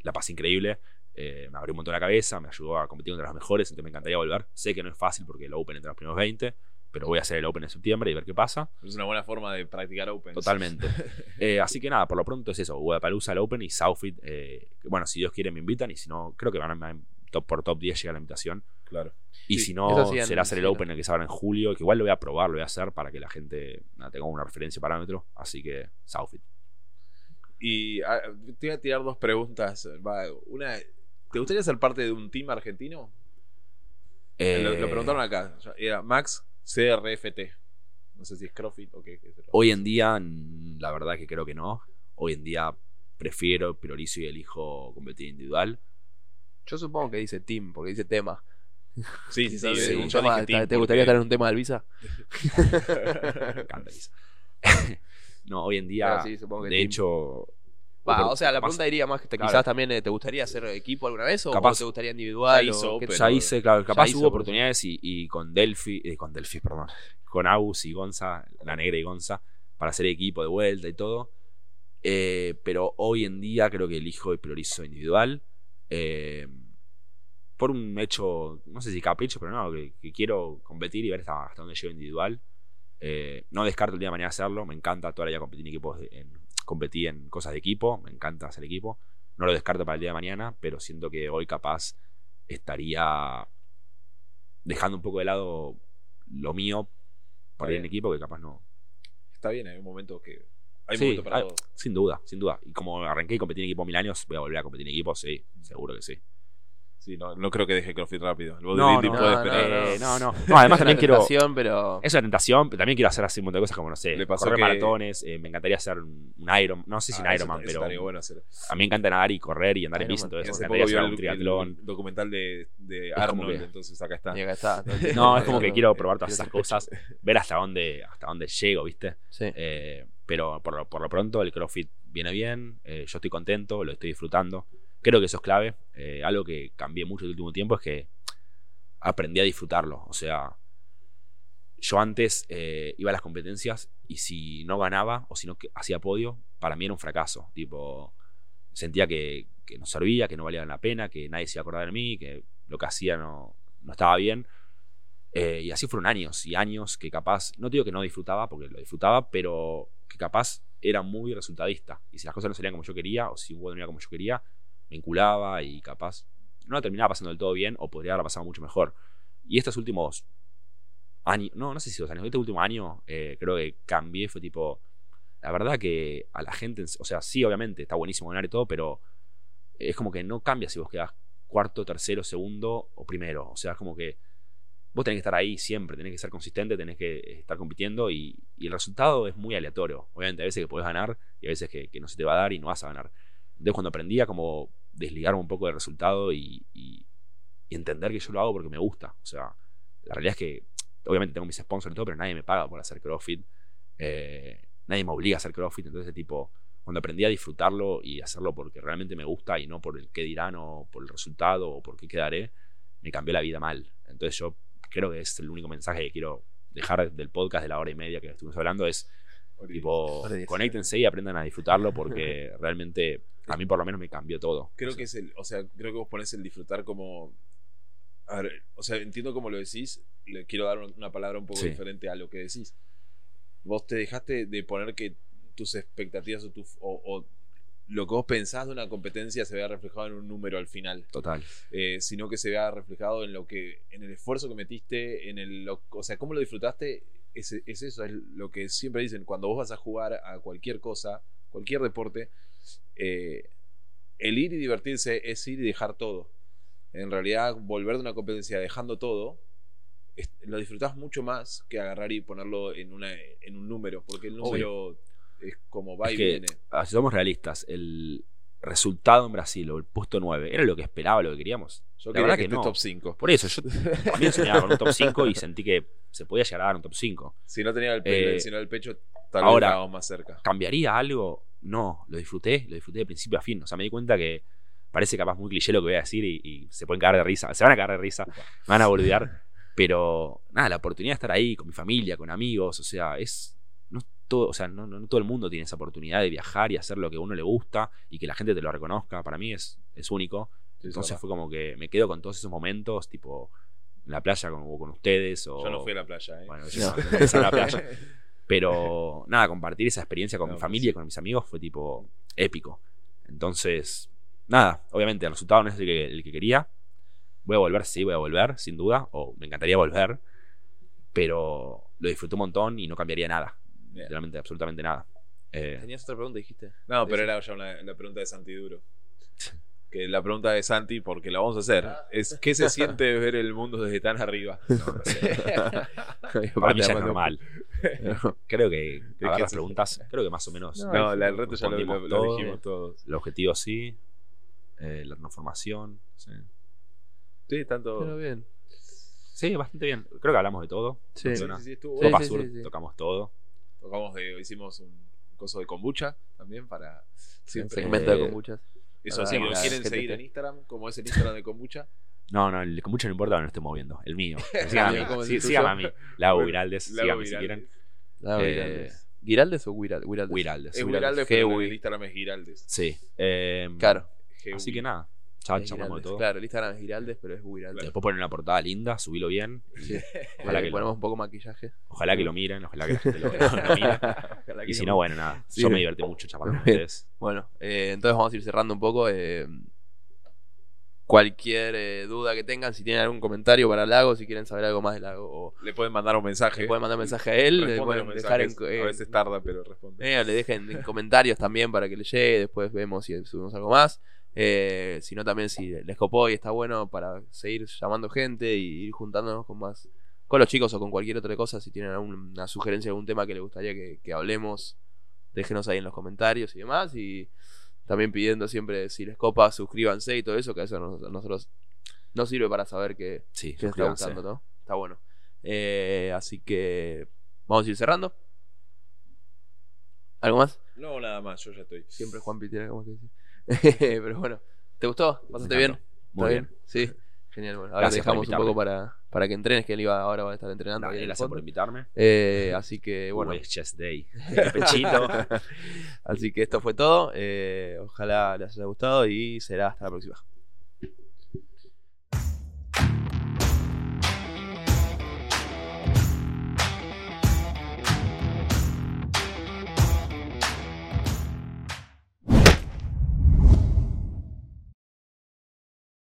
la pasé increíble. Eh, me abrió un montón la cabeza, me ayudó a competir contra los mejores, entonces me encantaría volver. Sé que no es fácil porque el Open entre los primeros 20, pero voy a hacer el Open en septiembre y ver qué pasa. Es una buena forma de practicar Open. Totalmente. Eh, así que nada, por lo pronto es eso. Guadalajara el Open y Southfit. eh, bueno, si Dios quiere me invitan y si no, creo que van a, top, por top 10 llega la invitación. Claro. Y Sí, si no, sí, será hacer el sí, Open el que se abra en julio, que igual lo voy a probar, lo voy a hacer para que la gente nada, tenga una referencia parámetro. Así que Southfit. Y ah, te voy a tirar dos preguntas. Va, una, ¿Te gustaría ser parte de un team argentino? Eh, lo, lo preguntaron acá. Era Max CRFT. No sé si es CrossFit o qué. Hoy en día, la verdad que creo que no. Hoy en día prefiero, priorizo y elijo competir individual. Yo supongo que dice team, porque dice tema. Sí, sí, sí. Team ¿Te gustaría porque- estar en un tema de Alvisa? Me encanta Lisa. no, hoy en día, Pero sí, supongo que de team. hecho... Va, o sea, la capaz- pregunta diría más que te, Claro. quizás también eh, te gustaría hacer equipo alguna vez o, Capaz- o te gustaría individual. Ya o hizo, pero- ya hice, claro, capaz hizo, hubo por oportunidades y, y con Delphi, eh, con Delphi, perdón, con Agus y Gonza, la negra y Gonza, para hacer equipo de vuelta y todo. Eh, pero hoy en día creo que elijo y priorizo individual. por un hecho, no sé si capricho, pero no, que, que quiero competir y ver hasta, hasta dónde llego individual. No descarto el día de mañana hacerlo, me encanta, toda la vida competí en equipos, de- en, competí en cosas de equipo, me encanta hacer equipo. No lo descarto para el día de mañana, pero siento que hoy capaz estaría dejando un poco de lado lo mío para ir en equipo que capaz no. Está bien, hay un momento que. Hay Sí, momento para hay- todo. sin duda, sin duda. Y como arranqué y competí en equipo mil años, voy a volver a competir en equipo, sí, seguro que sí. Sí, no, no creo que deje CrossFit rápido. El No, bodybuilding no, puede no, esperar. no, Eh, no, no. No, además Es también una quiero. tentación, pero... Es una tentación, pero también quiero hacer así un montón de cosas como, no sé, Le pasó correr que- maratones. eh, me encantaría hacer un, un Iron, no sé si un Ah, Ironman, eso- eso pero estaría bueno hacer. a mí me encanta nadar y correr y andar en bici, Ironman. entonces me encantaría hacer el, un triatlón. el documental de, de como Arnold, que- entonces acá está. Y acá está. No, es como que quiero probar todas esas cosas, ver hasta dónde, hasta dónde llego, ¿viste? Sí. Eh, pero por lo, por lo pronto el CrossFit viene bien, eh, yo estoy contento, lo estoy disfrutando. Creo que eso es clave. Eh, algo que cambié mucho el último tiempo es que aprendí a disfrutarlo. O sea, yo antes eh, iba a las competencias y si no ganaba o si no hacía podio, para mí era un fracaso. Tipo, sentía que, que no servía, que no valía la pena, que nadie se iba a acordar de mí, que lo que hacía no, no estaba bien. Eh, y así fueron años y años que capaz, no digo que no disfrutaba, porque lo disfrutaba, pero que capaz era muy resultadista. Y si las cosas no salían como yo quería, o si juego no iba como yo quería, vinculaba y capaz no la terminaba pasando del todo bien o podría haberla pasado mucho mejor. Y estos últimos años, no, no sé si dos años, este último año eh, creo que cambié, fue tipo, la verdad que a la gente, o sea, sí, obviamente está buenísimo ganar y todo, pero es como que no cambia si vos quedás cuarto, tercero, segundo o primero. O sea, es como que vos tenés que estar ahí siempre, tenés que ser consistente, tenés que estar compitiendo y, el resultado es muy aleatorio. Obviamente, a veces que podés ganar y a veces que, que, no se te va a dar y no vas a ganar. Entonces, cuando aprendí a como desligarme un poco del resultado y, y, y entender que yo lo hago porque me gusta. O sea, la realidad es que, obviamente, tengo mis sponsors y todo, pero nadie me paga por hacer CrossFit. Eh, nadie me obliga a hacer CrossFit. Entonces, tipo, cuando aprendí a disfrutarlo y hacerlo porque realmente me gusta y no por el qué dirán o por el resultado o por qué quedaré, me cambió la vida mal. Entonces yo creo que es el único mensaje que quiero dejar del podcast de la hora y media que estuvimos hablando es tipo conéctense y aprendan a disfrutarlo porque realmente a mí por lo menos me cambió todo. Creo que es el, o sea, creo que vos pones el disfrutar como a ver, o sea, entiendo cómo lo decís, le quiero dar una palabra un poco sí. diferente a lo que decís. Vos te dejaste de poner que tus expectativas o, tu, o, o, lo que vos pensás de una competencia se vea reflejado en un número al final. Total. Eh, sino que se vea reflejado en lo que, en el esfuerzo que metiste, en el, lo, o sea, cómo lo disfrutaste, es, es, eso, es lo que siempre dicen, cuando vos vas a jugar a cualquier cosa, cualquier deporte, eh, el ir y divertirse es ir y dejar todo. En realidad, volver de una competencia dejando todo, es, lo disfrutás mucho más que agarrar y ponerlo en, una, en un número, porque el número... Obvio es como va es y que, viene. Si somos realistas, el resultado en Brasil o el puesto 9 era lo que esperaba, lo que queríamos. Yo la verdad que, que no. top 5. Por eso, yo también soñaba con un top 5 y sentí que se podía llegar a dar un top 5. Si no tenía el, pe eh, el pecho, tal ahora, vez más cerca. ¿Cambiaría algo? No, lo disfruté, lo disfruté de principio a fin. O sea, me di cuenta que parece capaz muy cliché lo que voy a decir y, y se pueden cagar de risa. Se van a cagar de risa, me van a boludear. pero nada, la oportunidad de estar ahí con mi familia, con amigos, o sea, es, todo, o sea, no, no, todo el mundo tiene esa oportunidad de viajar y hacer lo que a uno le gusta y que la gente te lo reconozca. Para mí es, es único. Sí, Entonces fue como que me quedo con todos esos momentos, tipo en la playa con, con ustedes. O, yo no fui a la playa, ¿eh? Bueno, yo no, no a la playa. Pero nada, compartir esa experiencia con no, mi familia y con mis amigos fue tipo épico. Entonces, nada, obviamente el resultado no es el que, el que quería. Voy a volver, sí, voy a volver, sin duda. O me encantaría volver. Pero lo disfruté un montón y no cambiaría nada. Bien. Literalmente, absolutamente nada. Eh, Tenías otra pregunta, dijiste. No, pero era ya una, la pregunta de Santi Duro. que la pregunta de Santi, porque la vamos a hacer, es ¿qué se siente ver el mundo desde tan arriba? No, no sé. Para mí ya es normal. creo que a ver, las preguntas, creo que más o menos. No, no la, el reto ya lo, lo, dijimos todos. El objetivo sí, eh, la no formación. Sí, sí tanto. Pero bien. Sí, bastante bien. Creo que hablamos de todo. Sí, sí, sí, estuvo. Copa sí, Sur, sí, sí. tocamos todo. Tocamos de, hicimos un coso de kombucha también para Sí, un siempre. segmento de Eh, kombuchas. Eso sí, lo quieren seguir te- en Instagram, como es el Instagram de kombucha. No, no, el kombucha no importa, no lo estoy moviendo. El mío. Síganme, ¿Cómo es sí, síganme a mí. Lago Lago síganme si quieren. Ah, Eh, Giraldes. ¿Giraldes o Wiraldes? Viraldes. Es Wiraldes. Giraldes, pero en Instagram es Giraldes. Sí. eh, Claro. Así que nada. Ya charlamos de Giraldes. todo. Claro, el Instagram es Giraldes, pero es Wiraldes. Después ponen una portada linda, subilo bien. Sí. Ojalá Eh, que lo- ponemos un poco de maquillaje. Ojalá que lo miren, ojalá que la gente lo, lo mire. Ojalá que Y si no. no, bueno, nada. Sí. Yo me divertí mucho charlando con ustedes. Bueno, eh, entonces vamos a ir cerrando un poco. Cualquier eh, duda que tengan, si tienen algún comentario para Lago, si quieren saber algo más de Lago, o Le pueden mandar un mensaje. le pueden mandar mensaje a él, le pueden dejar en, eh, A veces tarda, pero responde. eh, le dejen en comentarios también para que le llegue, después vemos si subimos algo más. Eh, si no, también si les copó y está bueno para seguir llamando gente y ir juntándonos con más con los chicos o con cualquier otra cosa. Si tienen alguna sugerencia, algún tema que les gustaría que, que hablemos, déjenos ahí en los comentarios y demás. Y también pidiendo siempre si les copa, suscríbanse y todo eso, que eso nos- nosotros nos sirve para saber que, Sí, que está gustando, ¿no? Está bueno. Eh, así que vamos a ir cerrando. ¿Algo más? No, nada más, yo ya estoy. Siempre Juanpi tiene algo que decir. Pero bueno, ¿te gustó? ¿Pasaste bien? encantó. ¿Está Muy bien? bien. Sí. Genial, bueno. Ahora Gracias dejamos un poco para, para que entrenes, que él iba, ahora va a estar entrenando. Dale, en gracias por invitarme. Eh, así que bueno. Bueno, es Chest Day. Pechito. así que esto fue todo. Eh, ojalá les haya gustado y será hasta la próxima.